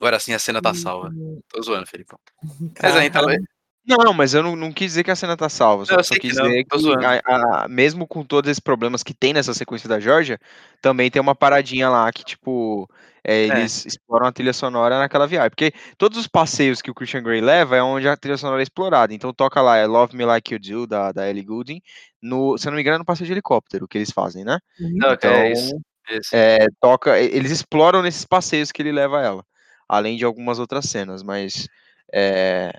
Agora sim a cena tá salva. Tô zoando, Felipão. Mas aí, então, Caralho. Não, mas eu não, não quis dizer que a cena tá salva. Só, eu só que quis não, dizer que, a- a- mesmo com todos esses problemas que tem nessa sequência da Georgia, também tem uma paradinha lá que, tipo, é, eles exploram a trilha sonora naquela viagem. Porque todos os passeios que o Christian Grey leva é onde a trilha sonora é explorada. Então toca lá, é Love Me Like You Do, da, da Ellie Goulding, no, se eu não me engano, é no passeio de helicóptero que eles fazem, né? Não, Então, é isso. isso. é, toca, eles exploram nesses passeios que ele leva ela, além de algumas outras cenas, mas é,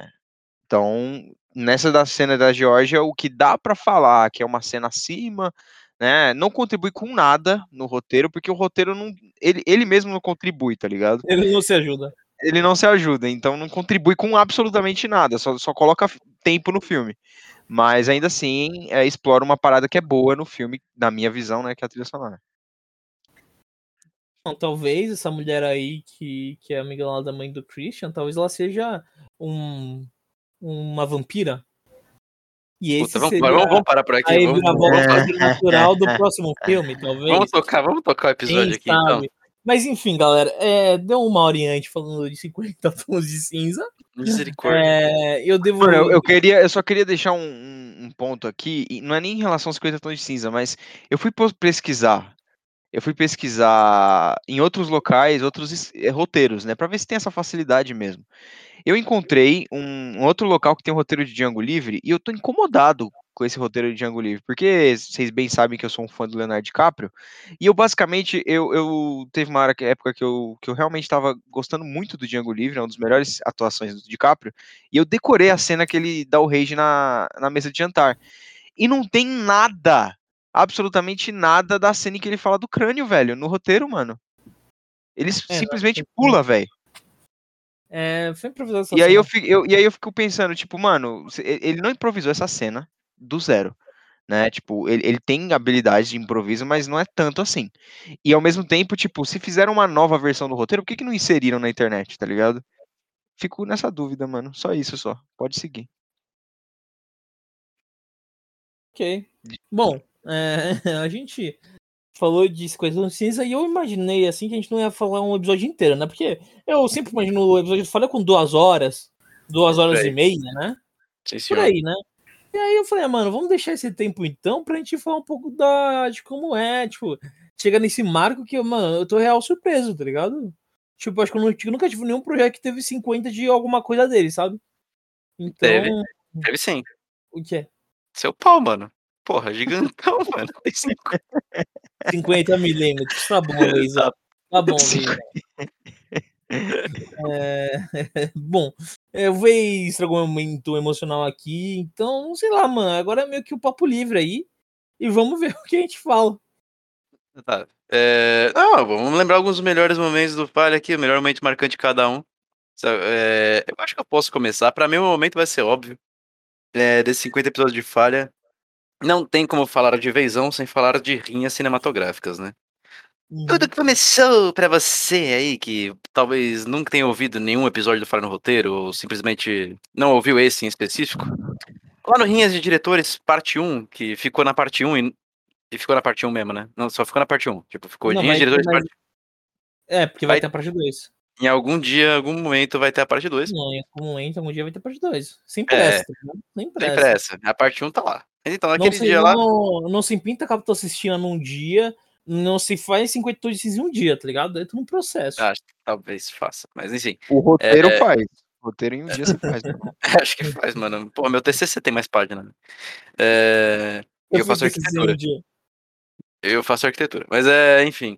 então nessa da cena da Geórgia, o que dá pra falar que é uma cena acima, né, não contribui com nada no roteiro, porque o roteiro não, ele, ele mesmo não contribui, tá ligado? Ele não se ajuda. Ele não se ajuda, então não contribui com absolutamente nada, só, só coloca tempo no filme. Mas ainda assim, é, explora uma parada que é boa no filme, na minha visão, né, que é a trilha sonora. Não, talvez essa mulher aí que, que é amiga lá da mãe do Christian, talvez ela seja um, uma vampira. E esse Puta, vamos, seria vamos, vamos parar por aqui. a Vamos, reviravolta natural do próximo filme, talvez. vamos tocar, vamos tocar o Quem episódio aqui, então. sabe? Mas enfim, galera, é, deu uma horinha antes falando de 50 tons de cinza. Misericórdia. É, eu devo. Mano, eu, eu queria, eu só queria deixar um, um- um ponto aqui, e não é nem em relação aos 50 tons de cinza, mas eu fui pesquisar, eu fui pesquisar em outros locais, outros eh, roteiros, né, Pra ver se tem essa facilidade mesmo. Eu encontrei um, um outro local que tem um roteiro de Django Livre, e eu tô incomodado com esse roteiro de Django Livre, porque vocês bem sabem que eu sou um fã do Leonardo DiCaprio, e eu basicamente, eu, eu teve uma hora época que eu, que eu realmente estava gostando muito do Django Livre, é uma das melhores atuações do DiCaprio, e eu decorei a cena que ele dá o rage na, na mesa de jantar. E não tem nada, absolutamente nada da cena em que ele fala do crânio, velho, no roteiro, mano. Ele É, simplesmente não. pula, velho. É, foi E aí eu, fico, eu- e aí eu fico pensando, tipo, mano, ele não improvisou essa cena do zero. Né, tipo, ele, ele tem habilidade de improviso, mas não é tanto assim. E ao mesmo tempo, tipo, se fizeram uma nova versão do roteiro, por que, que não inseriram na internet, tá ligado? Fico nessa dúvida, mano. Só isso só. Pode seguir. Ok. Bom, é, a gente falou de 50 tons de cinza e eu imaginei assim que a gente não ia falar um episódio inteiro, né? Porque eu sempre imagino o episódio falha com duas horas, duas horas aí. e meia, né? Sim, Por aí, né? E aí eu falei, ah, mano, vamos deixar esse tempo então pra gente falar um pouco da, de como é, tipo, chega nesse marco que, mano, eu tô real surpreso, tá ligado? Tipo, acho que eu nunca tive nenhum projeto que teve 50 de alguma coisa dele, sabe? Então, Teve. Teve sim. o que é? Seu pau, mano. Porra, gigantão, mano. Tem cinco- 50 milímetros, tá bom, Leisa. Tá bom, Leisa. É, bom, é, estragou um momento emocional aqui, então, sei lá, mano, agora é meio que o papo livre aí, e vamos ver o que a gente fala. Tá. É, Não, vamos lembrar alguns dos melhores momentos do Falha aqui, o melhor momento marcante de cada um. É, Eu acho que eu posso começar. Pra mim, o momento vai ser óbvio. É, desses 50 episódios de Falha, não tem como falar de Vezão sem falar de rinhas cinematográficas, né? Tudo que começou pra você aí, que talvez nunca tenha ouvido nenhum episódio do Falha no Roteiro, ou simplesmente não ouviu esse em específico. Lá no Rinhas de Diretores, parte 1, que ficou na parte 1 e, e ficou na parte 1 mesmo, né? Não, só ficou na parte 1. Tipo, ficou Não, Rinhas de Diretores mas- parte É, porque vai Vai- ter a parte 2. Em algum dia, algum momento vai ter a parte 2. Não, em algum momento, algum dia vai ter parte 2. Sem É. pressa, né? Sem Sem pressa. pressa. A parte 1 tá lá. Mas então, Não naquele se, dia lá. não, não se pinta que eu tô assistindo num dia, não se faz 52 em um dia, tá ligado? É tudo um processo. Acho que talvez faça. Mas enfim, O roteiro É. faz. O roteiro em um dia você faz. irmão. acho que faz, mano. Pô, meu TCC tem mais página. né? É, eu faço fiz esse arquitetura. um. Eu faço arquitetura. Mas é, enfim.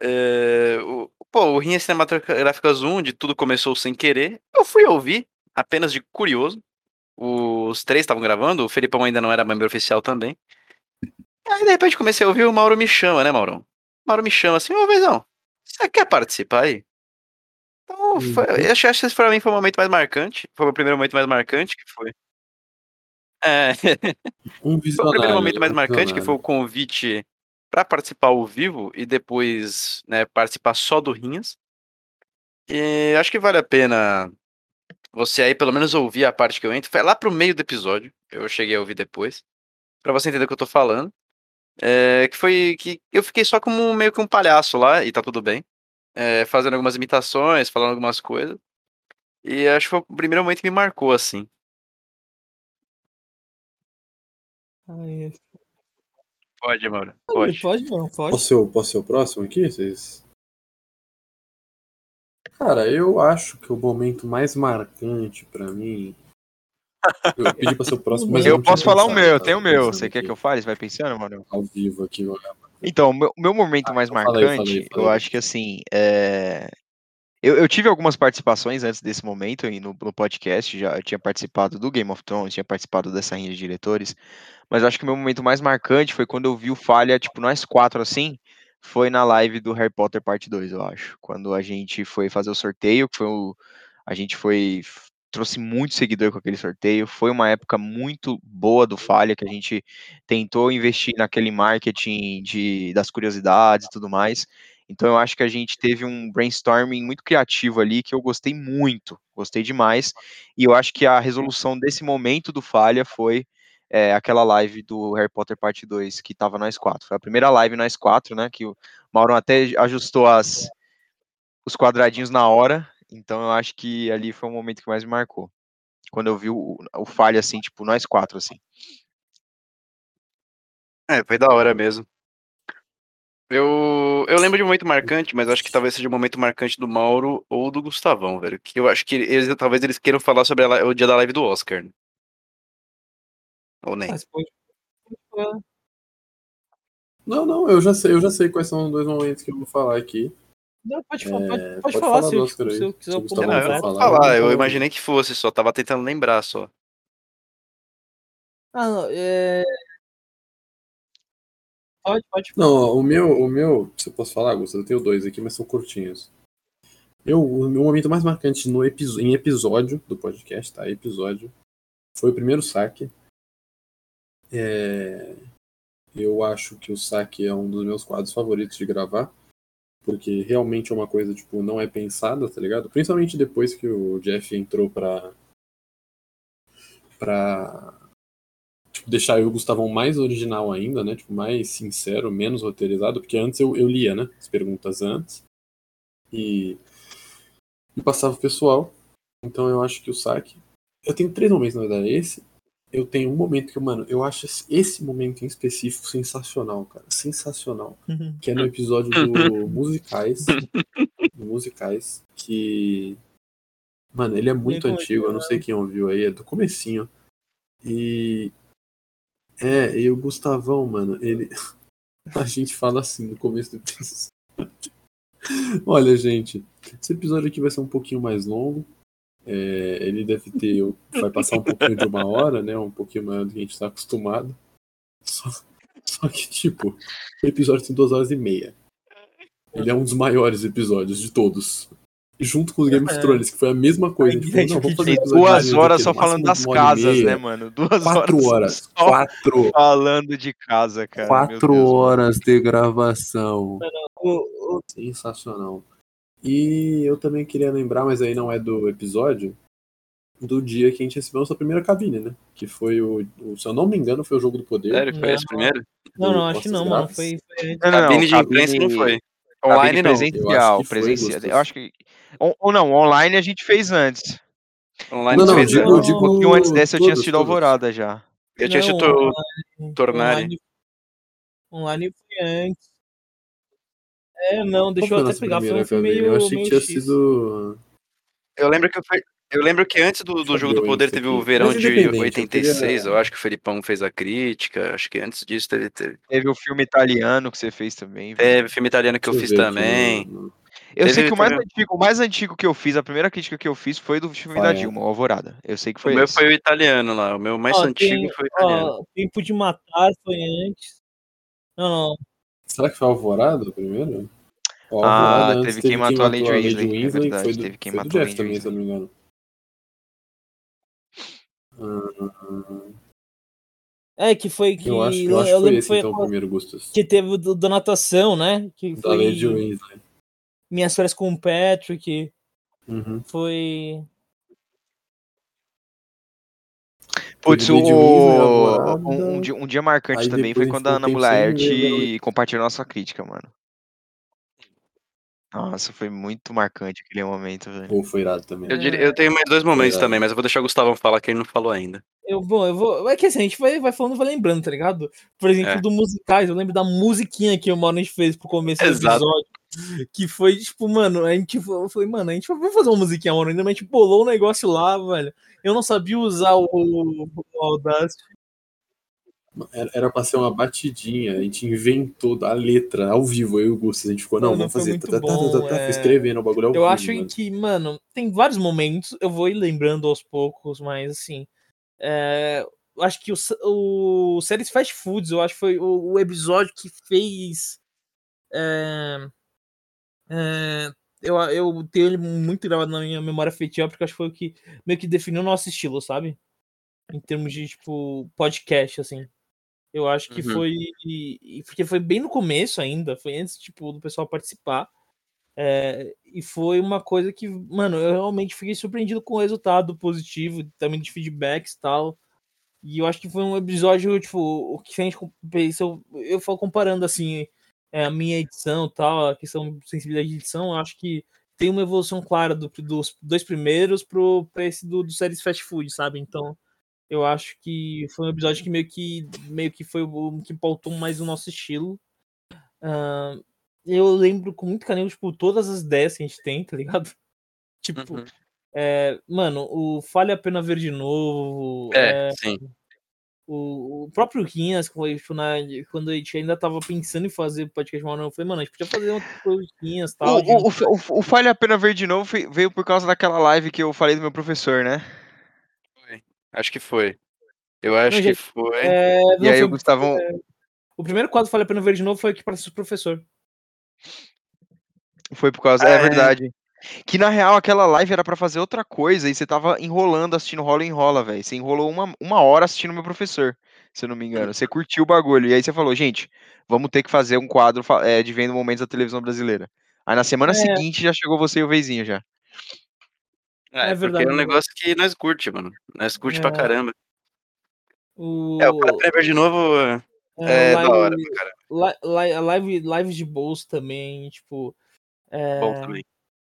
É, o, pô, o Rinha Cinematográfica Zoom, de tudo começou sem querer. Eu fui ouvir, apenas de curioso. Os três estavam gravando, o Felipão ainda não era membro oficial também. Aí de repente comecei a ouvir, o Mauro me chama, né, Maurão? O Mauro me chama assim, ô Vezão, você quer participar aí? Então, foi, eu acho, que esse pra mim foi o momento mais marcante. Foi o primeiro momento mais marcante que foi. É, Um Foi o primeiro momento mais marcante, que foi o convite para participar ao vivo e depois né, participar só do Rinhas. E acho que vale a pena você aí pelo menos ouvir a parte que eu entro. Foi lá pro meio do episódio, eu cheguei a ouvir depois, para você entender o que eu tô falando. É, que foi que eu fiquei só como meio que um palhaço lá, e tá tudo bem. é, fazendo algumas imitações, falando algumas coisas. E acho que foi o primeiro momento que me marcou, assim. Ai, Pode, Mauro. pode. Pode. pode não, pode. Posso ser, o- posso ser o próximo aqui? Vocês... Cara, eu acho que o momento mais marcante pra mim. Eu pedi pra ser o próximo, mas eu, Eu posso falar o meu, eu tava tenho o meu. Você quer aqui, que eu fale? Você vai pensando, mano? Ao vivo aqui. eu- Então, o meu, meu momento mais então fala aí, marcante, fala aí, fala eu acho que assim, é... eu, eu tive algumas participações antes desse momento aí no, no podcast, já eu tinha participado do Game of Thrones, tinha participado dessa rinha de diretores, mas eu acho que o meu momento mais marcante foi quando eu vi o Falha, tipo, nós quatro assim, foi na live do Harry Potter Parte 2, eu acho, quando a gente foi fazer o sorteio, que foi o... a gente foi trouxe muito seguidor com aquele sorteio. Foi uma época muito boa do Falha, que a gente tentou investir naquele marketing de, das curiosidades e tudo mais. Então eu acho que a gente teve um brainstorming muito criativo ali que eu gostei muito, gostei demais. E eu acho que a resolução desse momento do Falha foi é, aquela live do Harry Potter Parte 2, que tava nós quatro. Foi a primeira live nós quatro, né? Que o Mauro até ajustou as, os quadradinhos na hora. Então eu acho que ali foi o momento que mais me marcou. Quando eu vi o, o falha assim, tipo, nós quatro, assim. É, foi da hora mesmo. Eu, eu lembro de um momento marcante, mas acho que talvez seja o momento marcante do Mauro ou do Gustavão, velho. Que eu acho que eles talvez eles queiram falar sobre a o dia da live do Oscar. né? Ou nem. Mas pode-. Não, não, eu já sei, eu já sei quais são os dois momentos que eu vou falar aqui. Não, pode, falar, pode, É, pode pode falar, falar se, tipo, se eu quiser se Não, eu falar, falar, eu imaginei que fosse só, tava tentando lembrar só. Ah, não, é... Pode, pode. Não, o meu, o meu, se eu posso falar, Gustavo, eu tenho dois aqui, mas são curtinhos. Eu, o meu momento mais marcante no episo- em episódio do podcast, tá? Episódio, foi o primeiro saque. É, eu acho que o saque é um dos meus quadros favoritos de gravar, porque realmente é uma coisa, tipo, não é pensada, tá ligado? Principalmente depois que o Jeff entrou pra. pra. Tipo, deixar eu e o Gustavão mais original ainda, né? Tipo, mais sincero, menos roteirizado, porque antes eu, eu lia, né? As perguntas antes. E. E passava pro pessoal. Então eu acho que o saque. Eu tenho três momentos, na verdade. Esse. Eu tenho um momento que, mano, eu acho esse- momento em específico sensacional, cara. Sensacional. Uhum. Que é no episódio do Musicais. do Musicais. Que. Mano, ele é muito antigo, eu não sei quem ouviu aí, é do comecinho. E. É, e o Gustavão, mano, ele. A gente fala assim no começo do episódio. Olha, gente, esse episódio aqui vai ser um pouquinho mais longo. É, ele deve ter. Vai passar um pouquinho de uma hora, né? Um pouquinho maior do que a gente tá acostumado. Só, só que, tipo, o episódio tem duas horas e meia. Ele é um dos maiores episódios de todos. Junto com os Game of É. Thrones, que foi a mesma coisa. Tipo, gente, não, vamos fazer Duas horas só no máximo falando das casas, meia. né, mano? Duas Quatro horas. horas. só Quatro. falando de casa, cara. meu Quatro horas de gravação. O- o- Sensacional. E eu também queria lembrar, mas aí não é do episódio, do dia que a gente recebeu nossa primeira cabine, né? Que foi o, o- se eu não me engano, foi o Jogo do Poder. Sério, foi Não. esse primeiro? Não, não, acho que não, mano. Foi, foi... Não, não, Cabine de cabine- imprensa não foi. Online não. presencial, presencial. Eu acho que. Ou, ou não, online a gente fez antes. Online Não, não, fez digo, Não, digo Um pouquinho antes dessa eu tinha assistido todos. Alvorada já. Eu tinha Não, assistido o online- Tornari. Online, online foi antes. É, não, deixa eu até pegar. Foi um filme meio. Eu achei que meio tinha X. sido. Eu lembro que eu, eu lembro que antes do, do Jogo do o Poder teve o verão de independente, eu 86, queria- eu acho que o Felipão fez a crítica, acho que antes disso teve, teve, Teve o filme italiano que você fez também. viu? teve filme italiano que eu fiz também. Eu sei que o mais, antigo, o mais antigo que eu fiz, a primeira crítica que eu fiz foi do filme da Vai, é. Dilma, o Alvorada. Eu sei que O foi meu esse. foi o italiano lá, o meu mais Ó, antigo tem- foi o italiano. Ó, Tempo de Matar foi antes. Não, não. Será que foi Alvorada o primeiro? Ah, Alvorada, antes teve Quem Matou a Lady Weasley, é Weasley, verdade, foi do, teve Quem foi do Matou a Jeff Lady também, se eu não me engano. Ah, É, que foi que. eu acho, eu eu acho que foi lembro que esse foi então o primeiro que teve o do, da natação, né? Que Da foi Lady Weasley. Minhas Férias com o Patrick. Uhum. Foi. Putz, o... Alvorada, um, um dia, um dia marcante aí também foi quando a Ana Mulaerte compartilhou nossa crítica, mano. Nossa, foi muito marcante aquele momento, velho. Pô, foi irado também. Eu, diria- eu tenho mais dois momentos também, mas eu vou deixar o Gustavão falar que ele não falou ainda. Eu vou, eu vou. É que assim, a gente vai, vai falando, vai lembrando, tá ligado? Por exemplo, É. do musicais, eu lembro da musiquinha que o Mano fez pro começo do Exato. episódio. Que foi, tipo, mano, a gente falei, mano, a gente vai fazer uma musiquinha, mano. Ainda a gente bolou o negócio lá, velho. Eu não sabia usar o, o Audacity. Era, era pra ser uma batidinha, a gente inventou a letra ao vivo, eu e o Gustas, a gente ficou, não, vamos foi fazer, tá, tá, tá, tá, bom, tá, é. foi escrevendo o bagulho ao Eu vivo, acho mano. que, mano, tem vários momentos, eu vou ir lembrando aos poucos, mas assim. é, acho que o, o Séries Fast Foods, eu acho que foi o, o episódio que fez. é, é, eu, eu tenho ele muito gravado na minha memória afetiva, porque acho que foi o que meio que definiu o nosso estilo, sabe? Em termos de, tipo, podcast, assim. Eu acho que Uhum. foi. Porque foi bem no começo ainda, foi antes, tipo, do pessoal participar. É, e foi uma coisa que, mano, eu realmente fiquei surpreendido com o resultado positivo, também de feedbacks e tal. E eu acho que foi um episódio, tipo, o que a gente eu, eu falo comparando assim, é, a minha edição tal, a questão de sensibilidade de edição, eu acho que tem uma evolução clara do- dos dois primeiros pro, pra esse do, do séries fast food, sabe? Então, eu acho que foi um episódio que meio que, meio que foi o que pautou mais o nosso estilo. Ah, eu lembro com muito carinho, tipo, todas as ideias que a gente tem, tá ligado? Tipo, Uhum. é, mano, o Vale a Pena Ver de Novo, É, é, sim. O, o próprio Rinhas, quando, tipo, quando a gente ainda tava pensando em fazer podcast mal, eu falei, mano, a gente podia fazer outras coisinhas e O, tal. de- o, o, o Vale a Pena Ver de novo veio por causa daquela live que eu falei do meu professor, né? Acho que foi. Eu acho Não, que gente, foi. é, E não, aí foi- o Gustavão. o primeiro quadro Vale a Pena Ver de Novo foi aqui para o professor. Foi por causa. Ah, é é. verdade. Que na real aquela live era pra fazer outra coisa e você tava enrolando assistindo Rola e Enrola, velho. Você enrolou uma, uma hora assistindo meu professor, se eu não me engano. Você curtiu o bagulho. E aí você falou, gente, vamos ter que fazer um quadro é, de vendo momentos da televisão brasileira. Aí na semana É. seguinte já chegou você e o Veizinho já. É, é porque verdade, é um negócio que nós curte, mano. Nós curte pra É. caramba. O, É, o Para de novo é, é da hora, pra caramba. Li- li- live, lives de bolsa também, tipo. É, Bom também.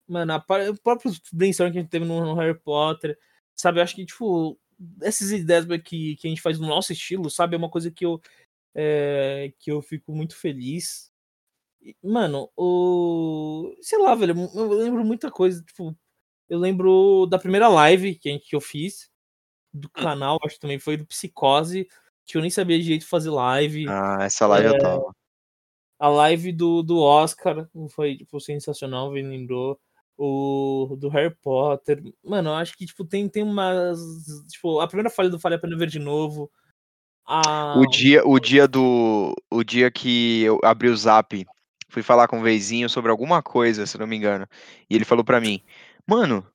Mano, a, o próprio brainstorm que a gente teve no, no Harry Potter, sabe? Eu acho que, tipo, essas ideias que, que a gente faz no nosso estilo, sabe? É uma coisa que eu, é, que eu fico muito feliz. E, Mano, o. Sei lá, velho, eu lembro muita coisa. Tipo, eu lembro da primeira live que, a gente, que eu fiz do canal, acho que também foi do Psicose, que eu nem sabia direito fazer live. Ah, essa live eu tava. A live do, do Oscar foi, tipo, sensacional, me lembrou. O do Harry Potter. Mano, eu acho que, tipo, tem, tem umas. Tipo, a primeira falha do Falha Pena Ver de novo. A... O dia, o dia do. O dia que eu abri o zap, fui falar com o Veizinho sobre alguma coisa, se não me engano. E ele falou pra mim, mano,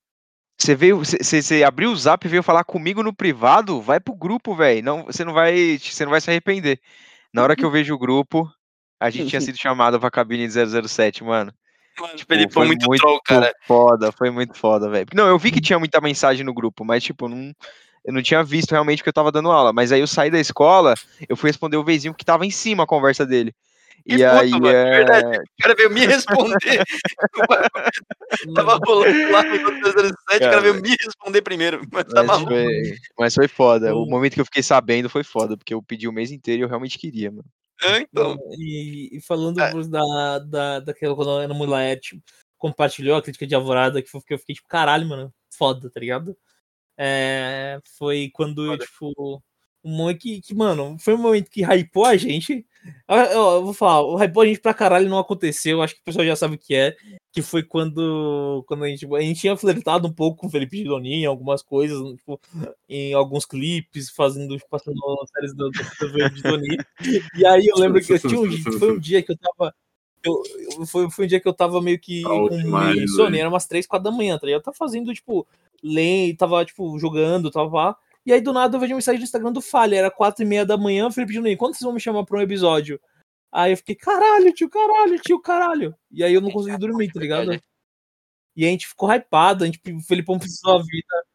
você veio. Você você abriu o zap e veio falar comigo no privado? Vai pro grupo, velho. Não, você não vai. Você não vai se arrepender. Na hora que eu vejo o grupo, a gente tinha sido chamado pra cabine de 007, mano. Mano, Tipo, Felipão foi muito, troll, cara. Foda, foi muito foda, velho. Não, eu vi que tinha muita mensagem no grupo, mas, tipo, não, eu não tinha visto realmente que eu tava dando aula. Mas aí eu saí da escola, eu fui responder o Veizinho que tava em cima a conversa dele. E aí, mano, é... verdade. O cara veio me responder. Tava rolando lá no 007, o cara veio me responder primeiro. Mas tá Mas foi, mas foi foda. O momento que eu fiquei sabendo foi foda, porque eu pedi o mês inteiro e eu realmente queria, mano. É, então. E, e falando É. da, da, daquela quando a Ana Mulaerte compartilhou a crítica de Alvorada, que foi que eu fiquei tipo, caralho, mano, foda, tá ligado? É, foi quando eu, Foda. tipo, um momento que, que, mano, foi um momento que hypou a gente. Eu, eu- eu vou falar, o hypou a gente pra caralho não aconteceu, acho que o pessoal já sabe o que é. Que foi quando, quando a, gente, a gente tinha flertado um pouco com o Felipe Gidonin em algumas coisas, tipo, em alguns clipes, fazendo, passando séries do, do Felipe Gidonin. E aí eu lembro que eu tinha um, foi um dia que eu tava. Eu, eu- foi, foi um dia que eu tava meio que Tá com demais, era umas 3, 4 da manhã, tá? Eu tava fazendo, tipo, lendo, tava, tipo, jogando, tava lá. E aí do nada eu vejo uma mensagem do Instagram do Falha, era 4 e meia da manhã, Felipe Juninho, quando vocês vão me chamar pra um episódio? Aí eu fiquei, caralho, tio, caralho, tio, caralho. E aí eu não consegui dormir, tá ligado? E a gente ficou hypado, a gente, o Felipão precisou a vida.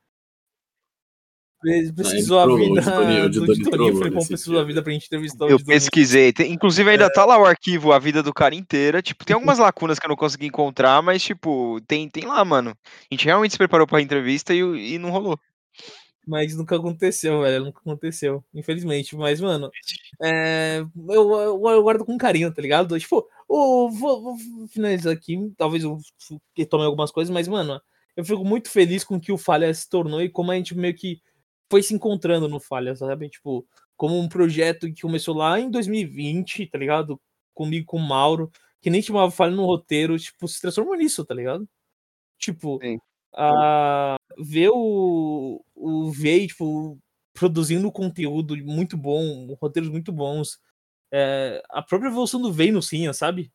Ele precisou a o vida o do Ditoninho, o Felipão precisou a vida pra gente entrevistar o Eu pesquisei. tem- inclusive, ainda tá lá o arquivo, a vida do cara inteira. Tipo, tem algumas lacunas que eu não consegui encontrar, mas, tipo, tem, tem lá, mano. A gente realmente se preparou pra entrevista e, e não rolou. Mas nunca aconteceu, velho. Nunca aconteceu, infelizmente. Mas, mano, é, eu, eu, eu guardo com carinho, tá ligado? Tipo, o- vou, vou finalizar aqui. Talvez eu tome algumas coisas, mas, mano, eu fico muito feliz com o que o Falha se tornou e como a gente meio que foi se encontrando no Falha, sabe? Tipo, como um projeto que começou lá em 2020, tá ligado? Comigo, com o Mauro, que nem chamava Falha no roteiro, tipo, se transformou nisso, tá ligado? Tipo, Sim. A ver o, o Vei, tipo, produzindo conteúdo muito bom, roteiros muito bons. É, a própria evolução do Vei no Sinha, sabe?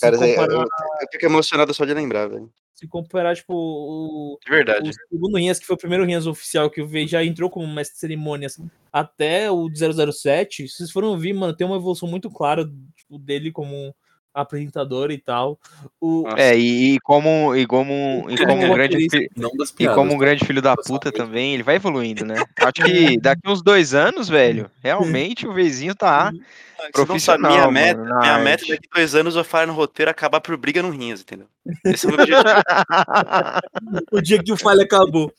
Cara, eu, comparar, eu, eu fico emocionado só de lembrar, velho. se comparar, tipo, o, De verdade. o segundo Rinhas, que foi o primeiro Rinhas oficial que o Vei já entrou como mestre de cerimônias, até o 007, se vocês foram ouvir, mano, tem uma evolução muito clara tipo, dele como apresentador e tal. O. É, e, e como, e como, e como um grande, fi- Não das e piadas. como um grande filho da puta também, ele vai evoluindo, né? Acho que daqui uns dois anos, velho, realmente o Vezinho tá. Você não sabe, minha profissional, meta, mano, minha arte. meta daqui dois anos eu falar no roteiro acabar por briga no Rinhas, entendeu? Esse é o meu objetivo. o dia que o falha acabou.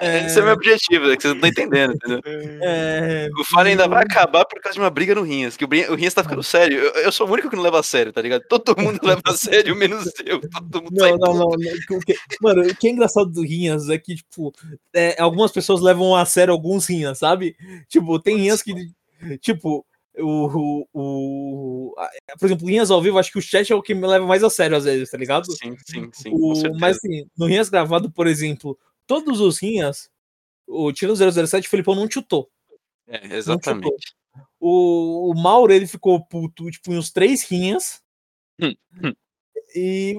Esse é o meu objetivo, é que vocês não estão entendendo, entendeu? É, O Falha ainda vai acabar por causa de uma briga no Rinhas, que o, Rinhas tá ficando sério. Eu, eu sou o único que não leva a sério, tá ligado? Todo mundo leva a sério, menos eu. Todo mundo Não, não, não, não. O que- Mano, o que é engraçado do Rinhas é que, tipo, é, algumas pessoas levam a sério alguns Rinhas, sabe? Tipo, tem Rinhas que. Tipo, o. o, o- por exemplo, Rinhas ao vivo, acho que o chat é o que me leva mais a sério às vezes, tá ligado? Sim, sim, sim. O, mas assim, no Rinhas gravado, por exemplo, todos os Rinhas, o Tiro 007, o Felipão não chutou. É, exatamente. O, o Mauro, ele ficou puto, tipo, em uns três Rinhas. Hum, hum. E.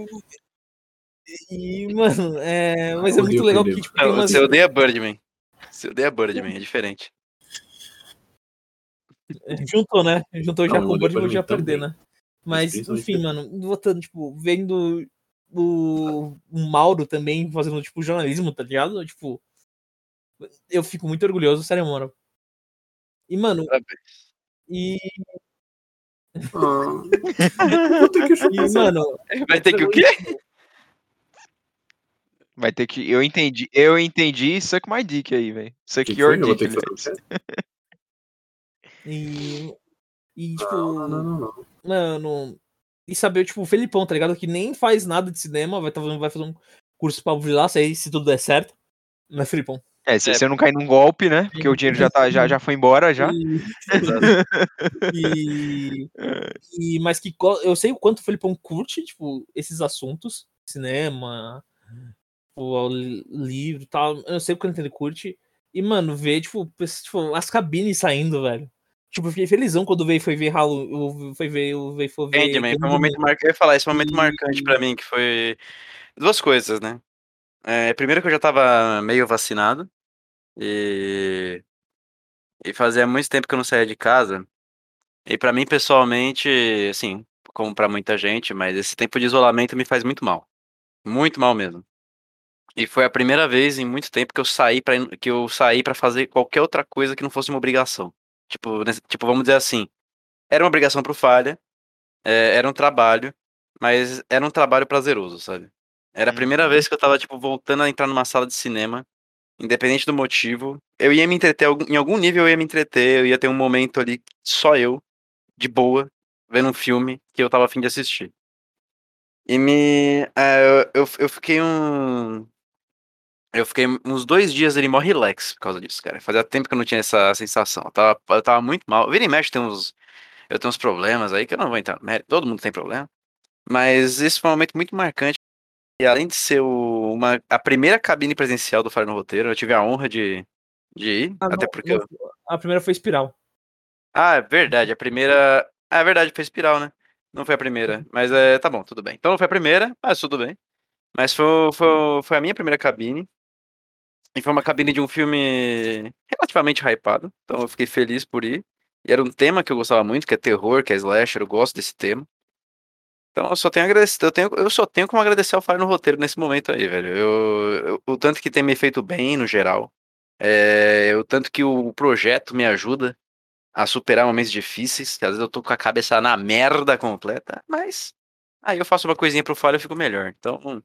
E, mano, é, mas é muito legal que, tipo, Não, umas. Você odeia Birdman. Você odeia Birdman, é diferente. Juntou, né? Juntou já Não, com o eu Bird odeio já perder, né? Mas, enfim, mano, voltando, tipo, vendo o, o Mauro também fazendo, tipo, jornalismo, tá ligado? Tipo, eu fico muito orgulhoso, sério, mano. E, mano, Parabéns. e, Ah. Ter que e mano, Vai ter que o quê? Vai ter que. Eu entendi. Eu entendi suck my dick aí, velho. Suck Que your foi? Dick. e, e, tipo, Não, não, não, não. mano, e saber, tipo, o Felipão, tá ligado? Que nem faz nada de cinema, vai, tá, fazendo- vai fazer um curso pra lá, se, aí, se tudo der certo. Não é Felipão. É, se É. você não cair num golpe, né? Porque o dinheiro já, tá, já, já foi embora já. E, e mas que eu sei o quanto o Felipão curte, tipo, esses assuntos, cinema, o li- livro e tal. Eu sei o quanto ele curte. E, mano, ver, tipo, tipo, as cabines saindo, velho. Tipo, eu fiquei felizão quando veio foi ver Halo, foi ver, o veio foi ver. Candyman, foi um momento marcante. Eu ia falar, esse momento E- marcante pra mim, que foi duas coisas, né? É, primeiro que eu já tava meio vacinado. E. E fazia muito tempo que eu não saía de casa. E pra mim, pessoalmente, assim, como pra muita gente, mas esse tempo de isolamento me faz muito mal. Muito mal mesmo. E foi a primeira vez em muito tempo que eu saí para que eu saí para fazer qualquer outra coisa que não fosse uma obrigação. Tipo, nesse- tipo, vamos dizer assim, era uma obrigação pro Falha, É, era um trabalho, mas era um trabalho prazeroso, sabe? Era a primeira Uhum. vez que eu tava, tipo, voltando a entrar numa sala de cinema, independente do motivo. Eu ia me entreter, em algum nível eu ia me entreter, eu ia ter um momento ali, só eu, de boa, vendo um filme que eu tava afim de assistir. E me. eu, eu, eu fiquei um. Eu fiquei uns dois dias ali mó relax por causa disso, cara. Fazia tempo que eu não tinha essa sensação. Eu tava, eu tava muito mal. Vira e mexe, tem uns. Eu tenho uns problemas aí que eu não vou entrar. Todo mundo tem problema. Mas esse foi um momento muito marcante. E além de ser o- uma, a primeira cabine presencial do Fire no Roteiro, eu tive a honra de, de ir. Ah, até não- porque. eu- A primeira foi Espiral. Ah, é verdade. A primeira. Ah, é verdade, foi espiral, né? Não foi a primeira. Mas é, tá bom, tudo bem. Então não foi a primeira, mas tudo bem. Mas foi, foi, foi a minha primeira cabine. E foi uma cabine de um filme relativamente hypado. Então eu fiquei feliz por ir. E era um tema que eu gostava muito, que é terror, que é slasher, eu gosto desse tema. Então eu só tenho agradecer, eu, tenho, eu só tenho como agradecer ao Fire no roteiro nesse momento aí, velho. Eu, eu- o tanto que tem me feito bem no geral. É, o tanto que o projeto me ajuda a superar momentos difíceis, que às vezes eu tô com a cabeça na merda completa, mas aí eu faço uma coisinha pro Fire e eu fico melhor. Então,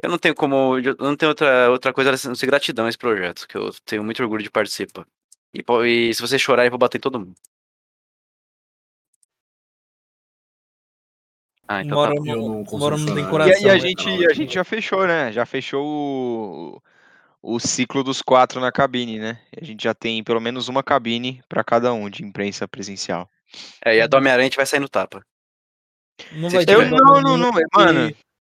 eu não tenho como, eu não tenho outra, outra coisa a não ser gratidão a esse projeto, que eu tenho muito orgulho de participar. E, e se você chorar, eu vou bater em todo mundo. Ah, então Mora tá no, mora no tem chorar. E, coração. a- e a, né? gente, a gente já fechou, né? Já fechou o, o ciclo dos quatro na cabine, né? A gente já tem pelo menos uma cabine para cada um de imprensa presencial. É, e a do Homem-Aranha a gente vai sair no tapa. Não vai Eu não, não, não, mano.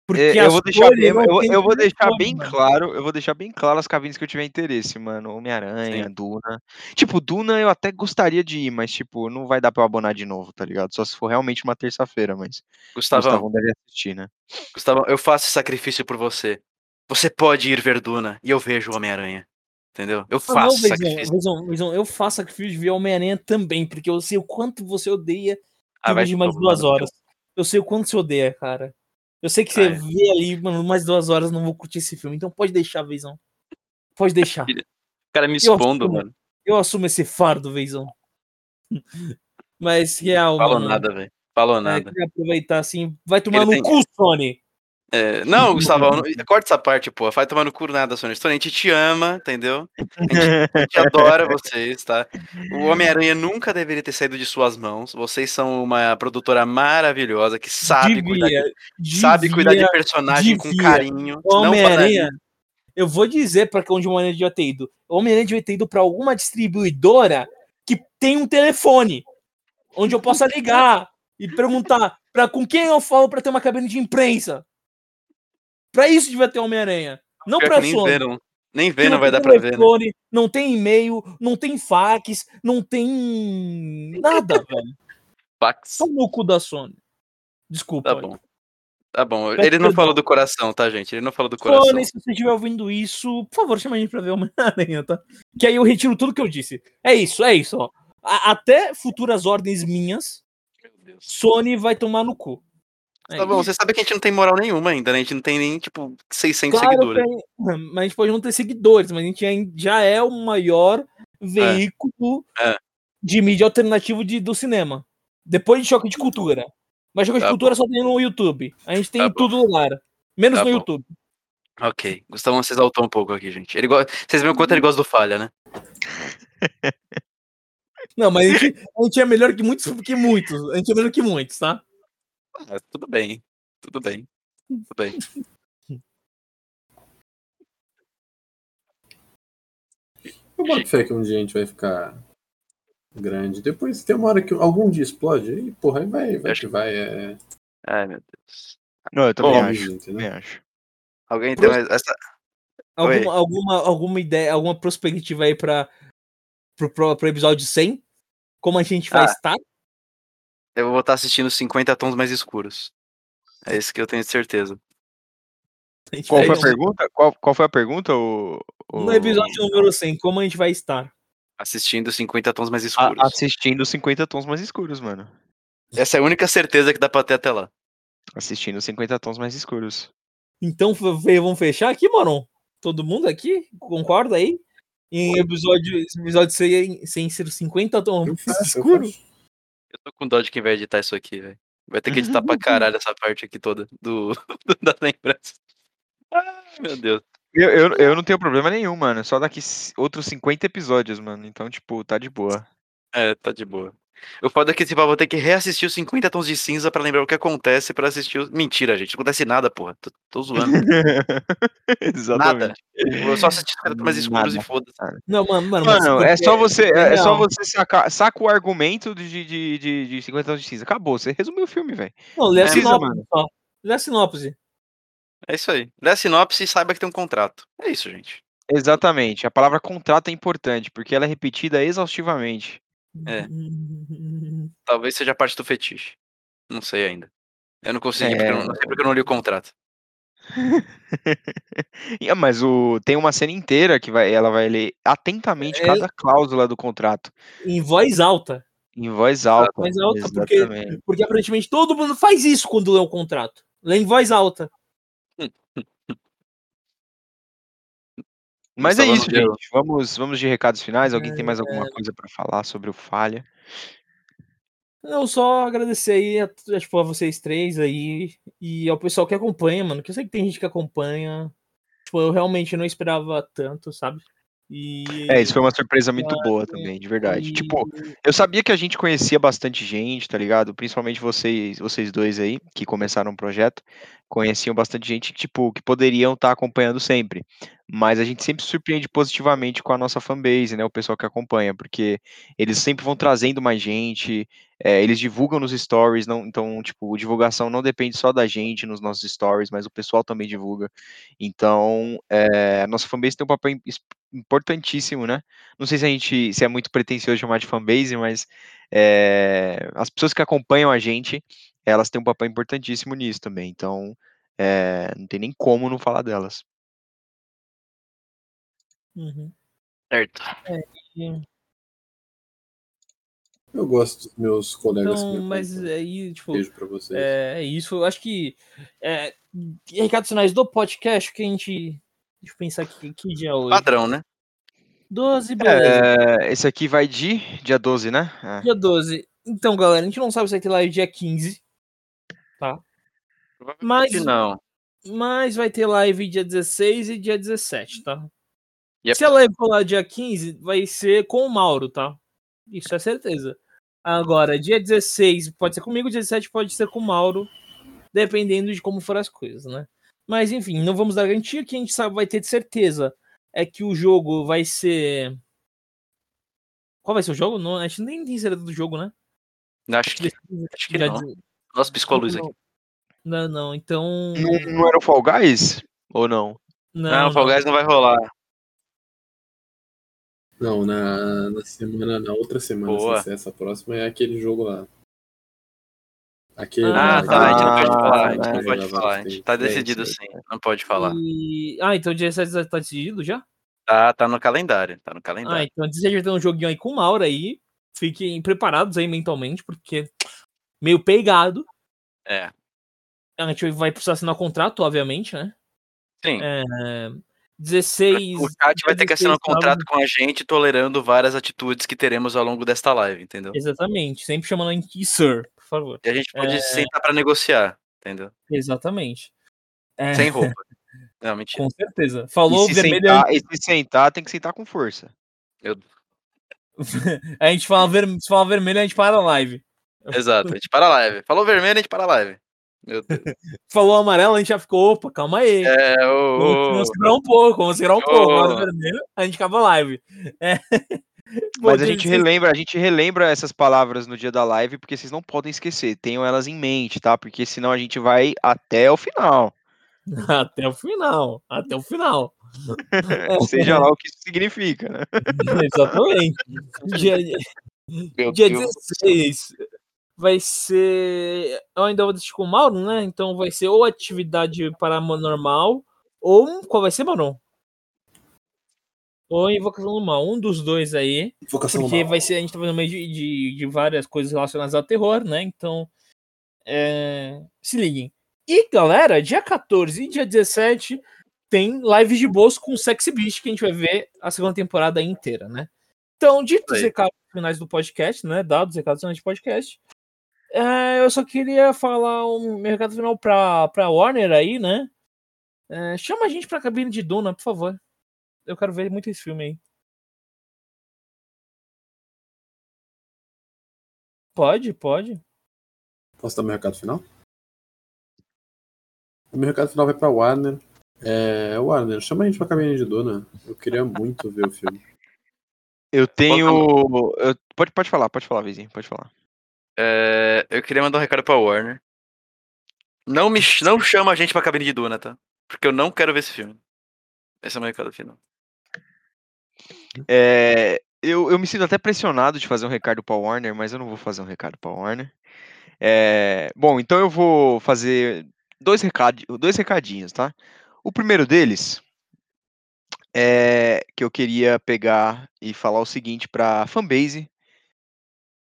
Porque É, eu vou deixar bem, eu, não tem eu vou deixar bem mano. claro, eu vou deixar bem claro as cabines que eu tiver interesse, mano. Homem-Aranha. Duna. Tipo, Duna eu até gostaria de ir, mas tipo, não vai dar pra eu abonar de novo, tá ligado? Só se for realmente uma terça-feira, mas Gustavão, Gustavão deve assistir, né? Gustavão, eu faço esse sacrifício por você. Você pode ir ver Duna e eu vejo o Homem-Aranha. Entendeu? Eu Ah, não, faço Veizão, sacrifício. Eu faço sacrifício de ver Homem-Aranha também, porque eu sei o quanto você odeia Ah, vai de mais duas horas. Eu sei o quanto você odeia, cara. Eu sei que Ah, você é. vê ali, mano, mais duas horas não vou curtir esse filme. Então pode deixar, Veizão. Pode deixar. O cara me Eu expondo, assumo. mano. Eu assumo esse fardo, Veizão. Mas real, Falou mano. nada, velho. Falou É, nada. aproveitar assim. Vai tomar Ele no tem- cu, Sony. É, não, Gustavão, não- corta essa parte, pô. Vai tomar no cu nada, Sony. A gente te ama, entendeu? A gente, a gente adora vocês, tá? O Homem-Aranha nunca deveria ter saído de suas mãos. Vocês são uma produtora maravilhosa que sabe cuidar de, devia, sabe cuidar de devia. personagem com devia. carinho. O não Homem-Aranha, eu vou dizer pra onde o Homem-Aranha devia ter ido. O Homem-Aranha devia ter ido pra alguma distribuidora que tem um telefone onde eu possa ligar e perguntar pra, com quem eu falo pra ter uma cabine de imprensa. Pra isso devia ter Homem-Aranha. Não Pior pra nem Sony. Venom. Nem que Venom vai dar pra ver, né? Não tem e-mail, não tem fax, não tem nada, velho. Fax. Só no cu da Sony. Desculpa. Tá bom. Tá bom. Ele não falou do coração, tá, gente? Ele não falou do coração. Sony, se você estiver ouvindo isso, por favor, chama a gente pra ver Homem-Aranha, tá? Que aí eu retiro tudo que eu disse. É isso, é isso, ó. A- até futuras ordens minhas. Sony vai tomar no cu. É Tá bom, você sabe que a gente não tem moral nenhuma ainda, né? A gente não tem nem, tipo, 600 Claro seguidores. mas a gente pode não ter seguidores, mas a gente já é o maior veículo É. de mídia alternativo de, do cinema. Depois de Choque de Cultura. Mas Choque de Tá Cultura só tem no YouTube. A gente tem Tá bom. todo lugar. Menos Tá no bom. YouTube. Ok. Gustavão se exaltou um pouco aqui, gente. Ele go... Vocês viram quanto ele gosta do falha, né? Não, mas a gente, a gente é melhor que muitos, que muitos. A gente é melhor que muitos, tá? Ah, tudo bem. Tudo bem. Tudo bem. Eu boto fé que um dia a gente vai ficar grande. Depois tem uma hora que algum dia explode. Aí, porra, aí vai, vai Acho que vai. É, Ai, meu Deus. Não, eu também Bom, acho. entendeu? Também acho. Alguém tem mais essa. Alguma, alguma, alguma ideia, alguma perspectiva aí pra, pro, pro, pro episódio 100? Como a gente vai Ah. estar? Eu vou estar assistindo 50 tons mais escuros. É isso que eu tenho certeza. A Qual foi a pergunta? Qual, qual foi a pergunta? O, o- No episódio número 100, como a gente vai estar? Assistindo 50 tons mais a- escuros. assistindo 50 tons mais escuros, mano. Essa é a única certeza que dá pra ter até lá. Assistindo 50 tons mais escuros. Então vamos fechar aqui, Moron? Todo mundo aqui? Concorda aí? Em episódio, episódio sem, sem ser 50 tons Eu faço, eu tô com dó de quem vai editar isso aqui, velho. Vai ter que editar pra caralho essa parte aqui toda do, do da lembrança. Ai, meu Deus. Eu, eu, eu não tenho problema nenhum, mano. Só daqui outros 50 episódios, mano. Então, tipo, tá de boa. É, tá de boa. O foda é que tipo, eu vou ter que reassistir os 50 tons de cinza pra lembrar o que acontece pra assistir os... Mentira, gente. Não acontece nada, porra. Tô, tô zoando. Exatamente. Eu só assisti os 50 tons mais escuros Nada. e foda-se. Não, mano, mano. Mano, porque é só você, é, é só você sacar, saca o argumento de, de, de, de 50 anos de cinza. Acabou, você resumiu o filme, velho. Não, lê a É, sinopse só. Lê a sinopse. É isso aí. Lê a sinopse e saiba que tem um contrato. É isso, gente. Exatamente. A palavra contrato é importante, porque ela é repetida exaustivamente. É. Talvez seja parte do fetiche. Não sei ainda. Eu não consegui, porque eu não, não sei porque eu não li o contrato. E, ah, Mas o, tem uma cena inteira que vai, ela vai ler atentamente É. cada cláusula do contrato. Em voz alta. Em voz alta. Voz alta, porque-. Porque aparentemente todo mundo faz isso quando lê o contrato. Lê em voz alta. Mas é isso, gente. Vamos, vamos de recados finais. Alguém tem mais É. alguma coisa pra falar sobre o Falha? Não, só agradecer aí a, a, tipo, a vocês três aí e ao pessoal que acompanha, mano. Que eu sei que tem gente que acompanha. Tipo, eu realmente não esperava tanto, sabe? E. É, isso foi uma surpresa muito boa também, de verdade. e- Tipo, eu sabia que a gente conhecia bastante gente, tá ligado? Principalmente vocês, vocês dois aí, que começaram o projeto, conheciam bastante gente, tipo, que poderiam estar acompanhando sempre. Mas a gente sempre se surpreende positivamente com a nossa fanbase, né? O pessoal que acompanha, porque eles sempre vão trazendo mais gente, é, eles divulgam nos stories, não, então, tipo, divulgação não depende só da gente nos nossos stories, mas o pessoal também divulga. Então, é, a nossa fanbase tem um papel importantíssimo, né? Não sei se a gente se é muito pretensioso chamar de fanbase, mas é, as pessoas que acompanham a gente, elas têm um papel importantíssimo nisso também. Então, é, não tem nem como não falar delas. Uhum. Certo. E- Eu gosto dos meus colegas Então, mas aí, tipo, Beijo pra vocês. é, é isso. Eu acho que. É, recados finais do podcast que a gente. Deixa eu pensar aqui, que dia é hoje? Padrão, né? 12, beleza. É, esse aqui vai de dia 12, né? É. Dia 12. Então, galera, a gente não sabe se vai ter live dia 15, Mas- Provavelmente não. mas vai ter live dia 16 e dia 17, tá? Yep. Se a live for lá dia 15, vai ser com o Mauro, tá? Isso é certeza. Agora, dia 16 pode ser comigo, dia 17 pode ser com o Mauro, dependendo de como for as coisas, né? Mas enfim, não vamos dar garantia que a gente sabe, vai ter de certeza. É que o jogo vai ser. Qual vai ser o jogo? Não, a gente nem tem certeza do jogo, né? Acho que, acho que Já não. diz- Nossa, piscou a luz aqui. Não, não, então. Não, não era o Fall Guys? Ou não? Não, o Fall Guys não vai rolar. Não, na, na semana, na outra semana, Boa. sem ser essa próxima, é aquele jogo lá. Aquele Ah, Ah, tá. A gente não pode Ah, falar. A gente né, não pode vai, falar. A gente tá é decidido sim. Não pode falar. E... Ah, então dia 17 já tá decidido já? Tá, tá no calendário. Tá no Ah, calendário. então dia 17 já tem um joguinho aí com o Mauro aí. Fiquem preparados aí mentalmente, porque meio pegado. É. A gente vai precisar assinar contrato, obviamente, né? Sim. É, 16. O chat vai ter que assinar um 16 contrato com a gente, tolerando várias atitudes que teremos ao longo desta live, entendeu? Exatamente. Sempre chamando a gente Sir, por favor. E a gente pode É. sentar pra negociar, entendeu? Exatamente. É, Sem roupa. Não, mentira. com certeza. Falou e, se vermelho. sentar, e se sentar, tem que sentar com força. A gente fala, ver... se fala vermelho, a gente para a live. Exato. A gente para a live. Falou vermelho, a gente para a live. Meu Deus. Falou amarelo, a gente já ficou, opa, calma aí. É, ô, Vamos, segurar um pouco, vamos segurar um pouco. Ô. Agora vermelho, a gente acaba a live. É. Mas a gente 16 relembra, a gente relembra essas palavras no dia da live, porque vocês não podem esquecer, tenham elas em mente, tá? Porque senão a gente vai até o final. Até o final. Até o final. Seja lá o que isso significa, né? Exatamente. Dia, meu dia Deus. 16 vai ser. Eu ainda vou deixar com o Mauro, né? Então vai ser ou atividade paranormal, ou. Qual vai ser, Mauro? Ou invocação do mal. Um dos dois aí. Invocação Porque mal. vai ser, a gente tá falando meio de, de, de várias coisas relacionadas ao terror, né? Então, é, se liguem. E, galera, dia 14 e dia 17 tem lives de bolso com o Sexy Beast, que a gente vai ver a segunda temporada inteira, né? Então, dito os recados finais do podcast, né? Dados os recados finais do podcast, É, eu só queria falar um meu recado final pra, pra Warner aí, né? É, chama a gente pra cabine de Duna, por favor. Eu quero ver muito esse filme aí. Pode, pode. Posso dar meu recado final? O meu recado final vai pra Warner. É, Warner, chama a gente pra cabine de Duna. Eu queria muito ver o filme. Eu tenho. eu- pode, pode falar, pode falar, vizinho, pode falar. É, eu queria mandar um recado pra Warner. Não me não chama a gente pra cabine de Duna, tá? Porque eu não quero ver esse filme. Esse é o meu recado final. É, eu, eu me sinto até pressionado de fazer um recado pra Warner, mas eu não vou fazer um recado pra Warner. É, bom, então eu vou fazer dois, recad, dois recadinhos, tá? O primeiro deles é que eu queria pegar e falar o seguinte pra fanbase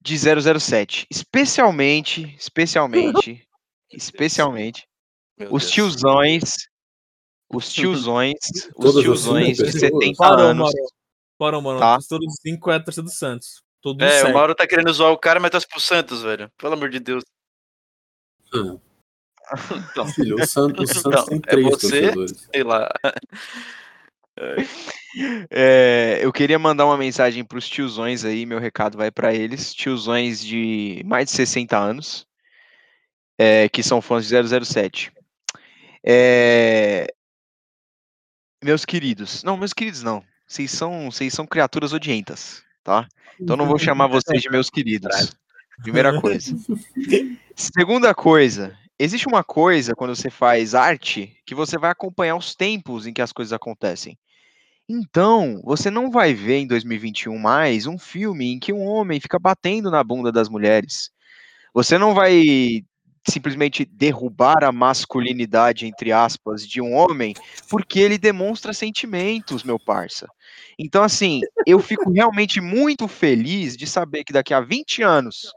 de 007. Especialmente, especialmente, especialmente, Meu os Deus. tiozões, os tiozões, os Todas as tiozões de pessoas. 70 Parou, anos. Parou, mano. Tá. Todos os cinco é a torcida do Santos. Todos É, sete. o Mauro tá querendo zoar o cara, mas tá pro Santos, velho. Pelo amor de Deus. Então, filho, o Santos, o Santos Então, tem é três você? torcedores. sei lá. É, eu queria mandar uma mensagem para os tiozões aí, meu recado vai para eles, tiozões de mais de 60 anos, é, que são fãs de 007. É, meus queridos, não, meus queridos não, vocês são, vocês são criaturas odientas, tá? Então não vou chamar vocês de meus queridos. Primeira coisa. Segunda coisa, existe uma coisa quando você faz arte que você vai acompanhar os tempos em que as coisas acontecem. Então, você não vai ver em 2021 mais um filme em que um homem fica batendo na bunda das mulheres. Você não vai simplesmente derrubar a masculinidade, entre aspas, de um homem porque ele demonstra sentimentos, meu parça. Então, assim, eu fico realmente muito feliz de saber que daqui a 20 anos,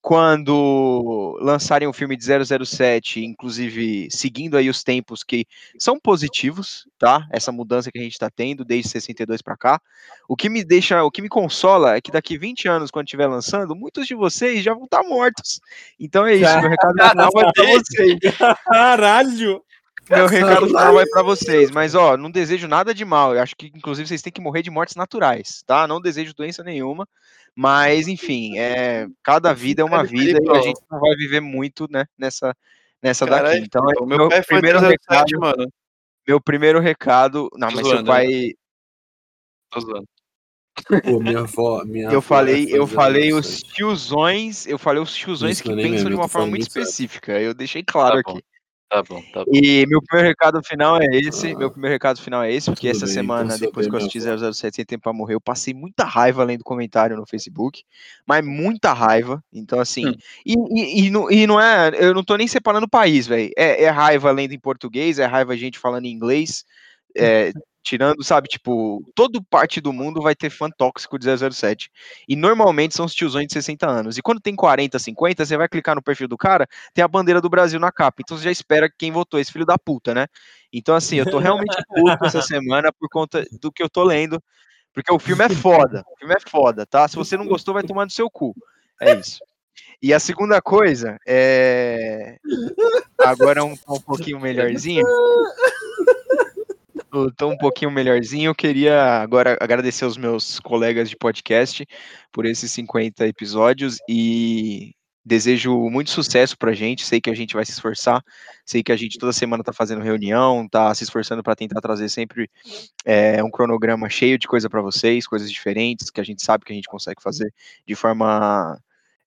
quando lançarem o filme de 007, inclusive seguindo aí os tempos que são positivos, tá? Essa mudança que a gente está tendo desde 62 para cá. O que me deixa, o que me consola é que daqui 20 anos, quando estiver lançando, muitos de vocês já vão estar mortos. Então é isso, meu recado para vocês. Caralho! Meu recado final vai para vocês, mas ó, não desejo nada de mal. Eu acho que inclusive vocês têm que morrer de mortes naturais, tá? Não desejo doença nenhuma. Mas, enfim, é, cada vida é uma Cara, vida e a gente não vai viver muito, né, nessa, nessa daqui. Então, o meu, meu pai foi primeiro 007, recado, mano. meu primeiro recado, não, mas seu zoando, né? pai, Tô zoando. Pô, minha avó, minha eu avó falei, é eu falei 007. os tiozões, eu falei os tiozões Isso que é pensam meme, de uma forma muito específica. Eu deixei claro Tá bom. aqui. Tá bom, tá bom. E meu primeiro recado final é esse. Ah, meu primeiro recado final é esse, porque essa bem, semana, então se eu depois que eu assisti avó. 007 Sem Tempo pra Morrer, eu passei muita raiva lendo comentário no Facebook. Mas muita raiva. Então, assim. Hum. E, e, e, não, e não é. Eu não tô nem separando o país, velho. É, é raiva lendo em português, é raiva gente falando em inglês. é, tirando, sabe, tipo, toda parte do mundo vai ter fã tóxico de 007. E normalmente são os tiozões de 60 anos. E quando tem 40, 50, você vai clicar no perfil do cara, tem a bandeira do Brasil na capa. Então você já espera quem votou esse filho da puta, né? Então, assim, eu tô realmente puto essa semana por conta do que eu tô lendo. Porque o filme é foda. O filme é foda, tá? Se você não gostou, vai tomar no seu cu. É isso. E a segunda coisa é. Agora um, um pouquinho melhorzinho. Tô um pouquinho melhorzinho. Eu queria agora agradecer aos meus colegas de podcast por esses 50 episódios e desejo muito sucesso pra gente. Sei que a gente vai se esforçar. Sei que a gente toda semana tá fazendo reunião, tá se esforçando para tentar trazer sempre é, um cronograma cheio de coisa para vocês, coisas diferentes que a gente sabe que a gente consegue fazer de forma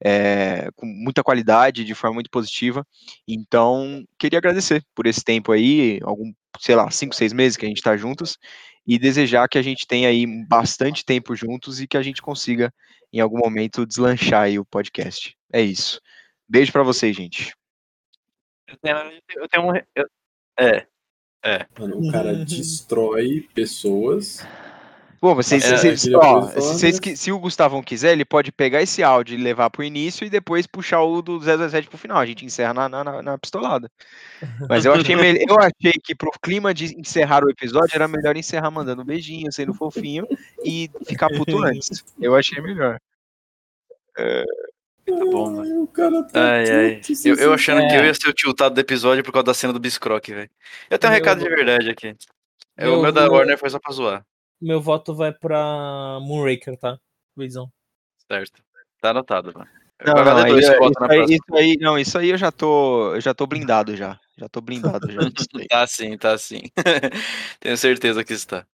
é, com muita qualidade, de forma muito positiva. Então, queria agradecer por esse tempo aí, algum, sei lá, cinco, seis meses que a gente está juntos, e desejar que a gente tenha aí bastante tempo juntos e que a gente consiga, em algum momento, deslanchar aí o podcast. É isso. Beijo para vocês, gente. Eu tenho, eu tenho um. eu- é. É. Mano, o cara destrói pessoas. Bom, vocês, É, vocês- queria ó, vocês se o Gustavão quiser, ele pode pegar esse áudio e levar pro início e depois puxar o do 017 pro final. A gente encerra na, na, na- pistolada. Mas eu achei, mel- eu achei que pro clima de encerrar o episódio era melhor encerrar mandando um beijinho, sendo fofinho e ficar puto antes. Eu achei melhor. Tá bom, mano. Ai, o cara tá Ai, ai. Eu, eu achando que eu É. ia ser o tiltado do episódio por causa da cena do Biscroque, velho. Eu tenho um Meu recado de verdade aqui. É, Meu o meu da Warner foi só pra zoar, Meu voto vai pra Moonraker, tá? Luizão. certo? Tá anotado, mano. Não, Vai não, aí, isso, aí, isso aí- não, isso aí eu já tô, eu já tô blindado já. Já tô blindado já. Tá sim, tá sim. tenho certeza que está.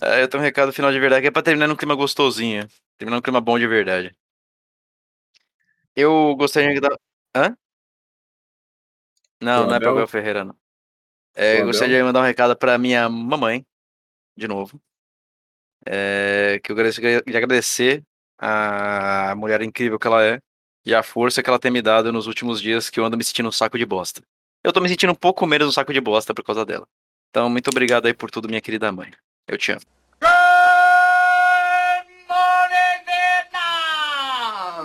É, eu tenho um recado final de verdade que é pra terminar num clima gostosinho. Terminar num clima bom de verdade. Eu gostaria de dar. Hã? Não, não é pra Abel? Abel Ferreira, não. É, eu gostaria de mandar um recado pra minha mamãe, de novo. É, que eu de agradecer a mulher incrível que ela é e a força que ela tem me dado nos últimos dias que eu ando me sentindo um saco de bosta. Eu tô me sentindo um pouco menos um saco de bosta por causa dela. Então, muito obrigado aí por tudo, minha querida mãe. Eu te amo.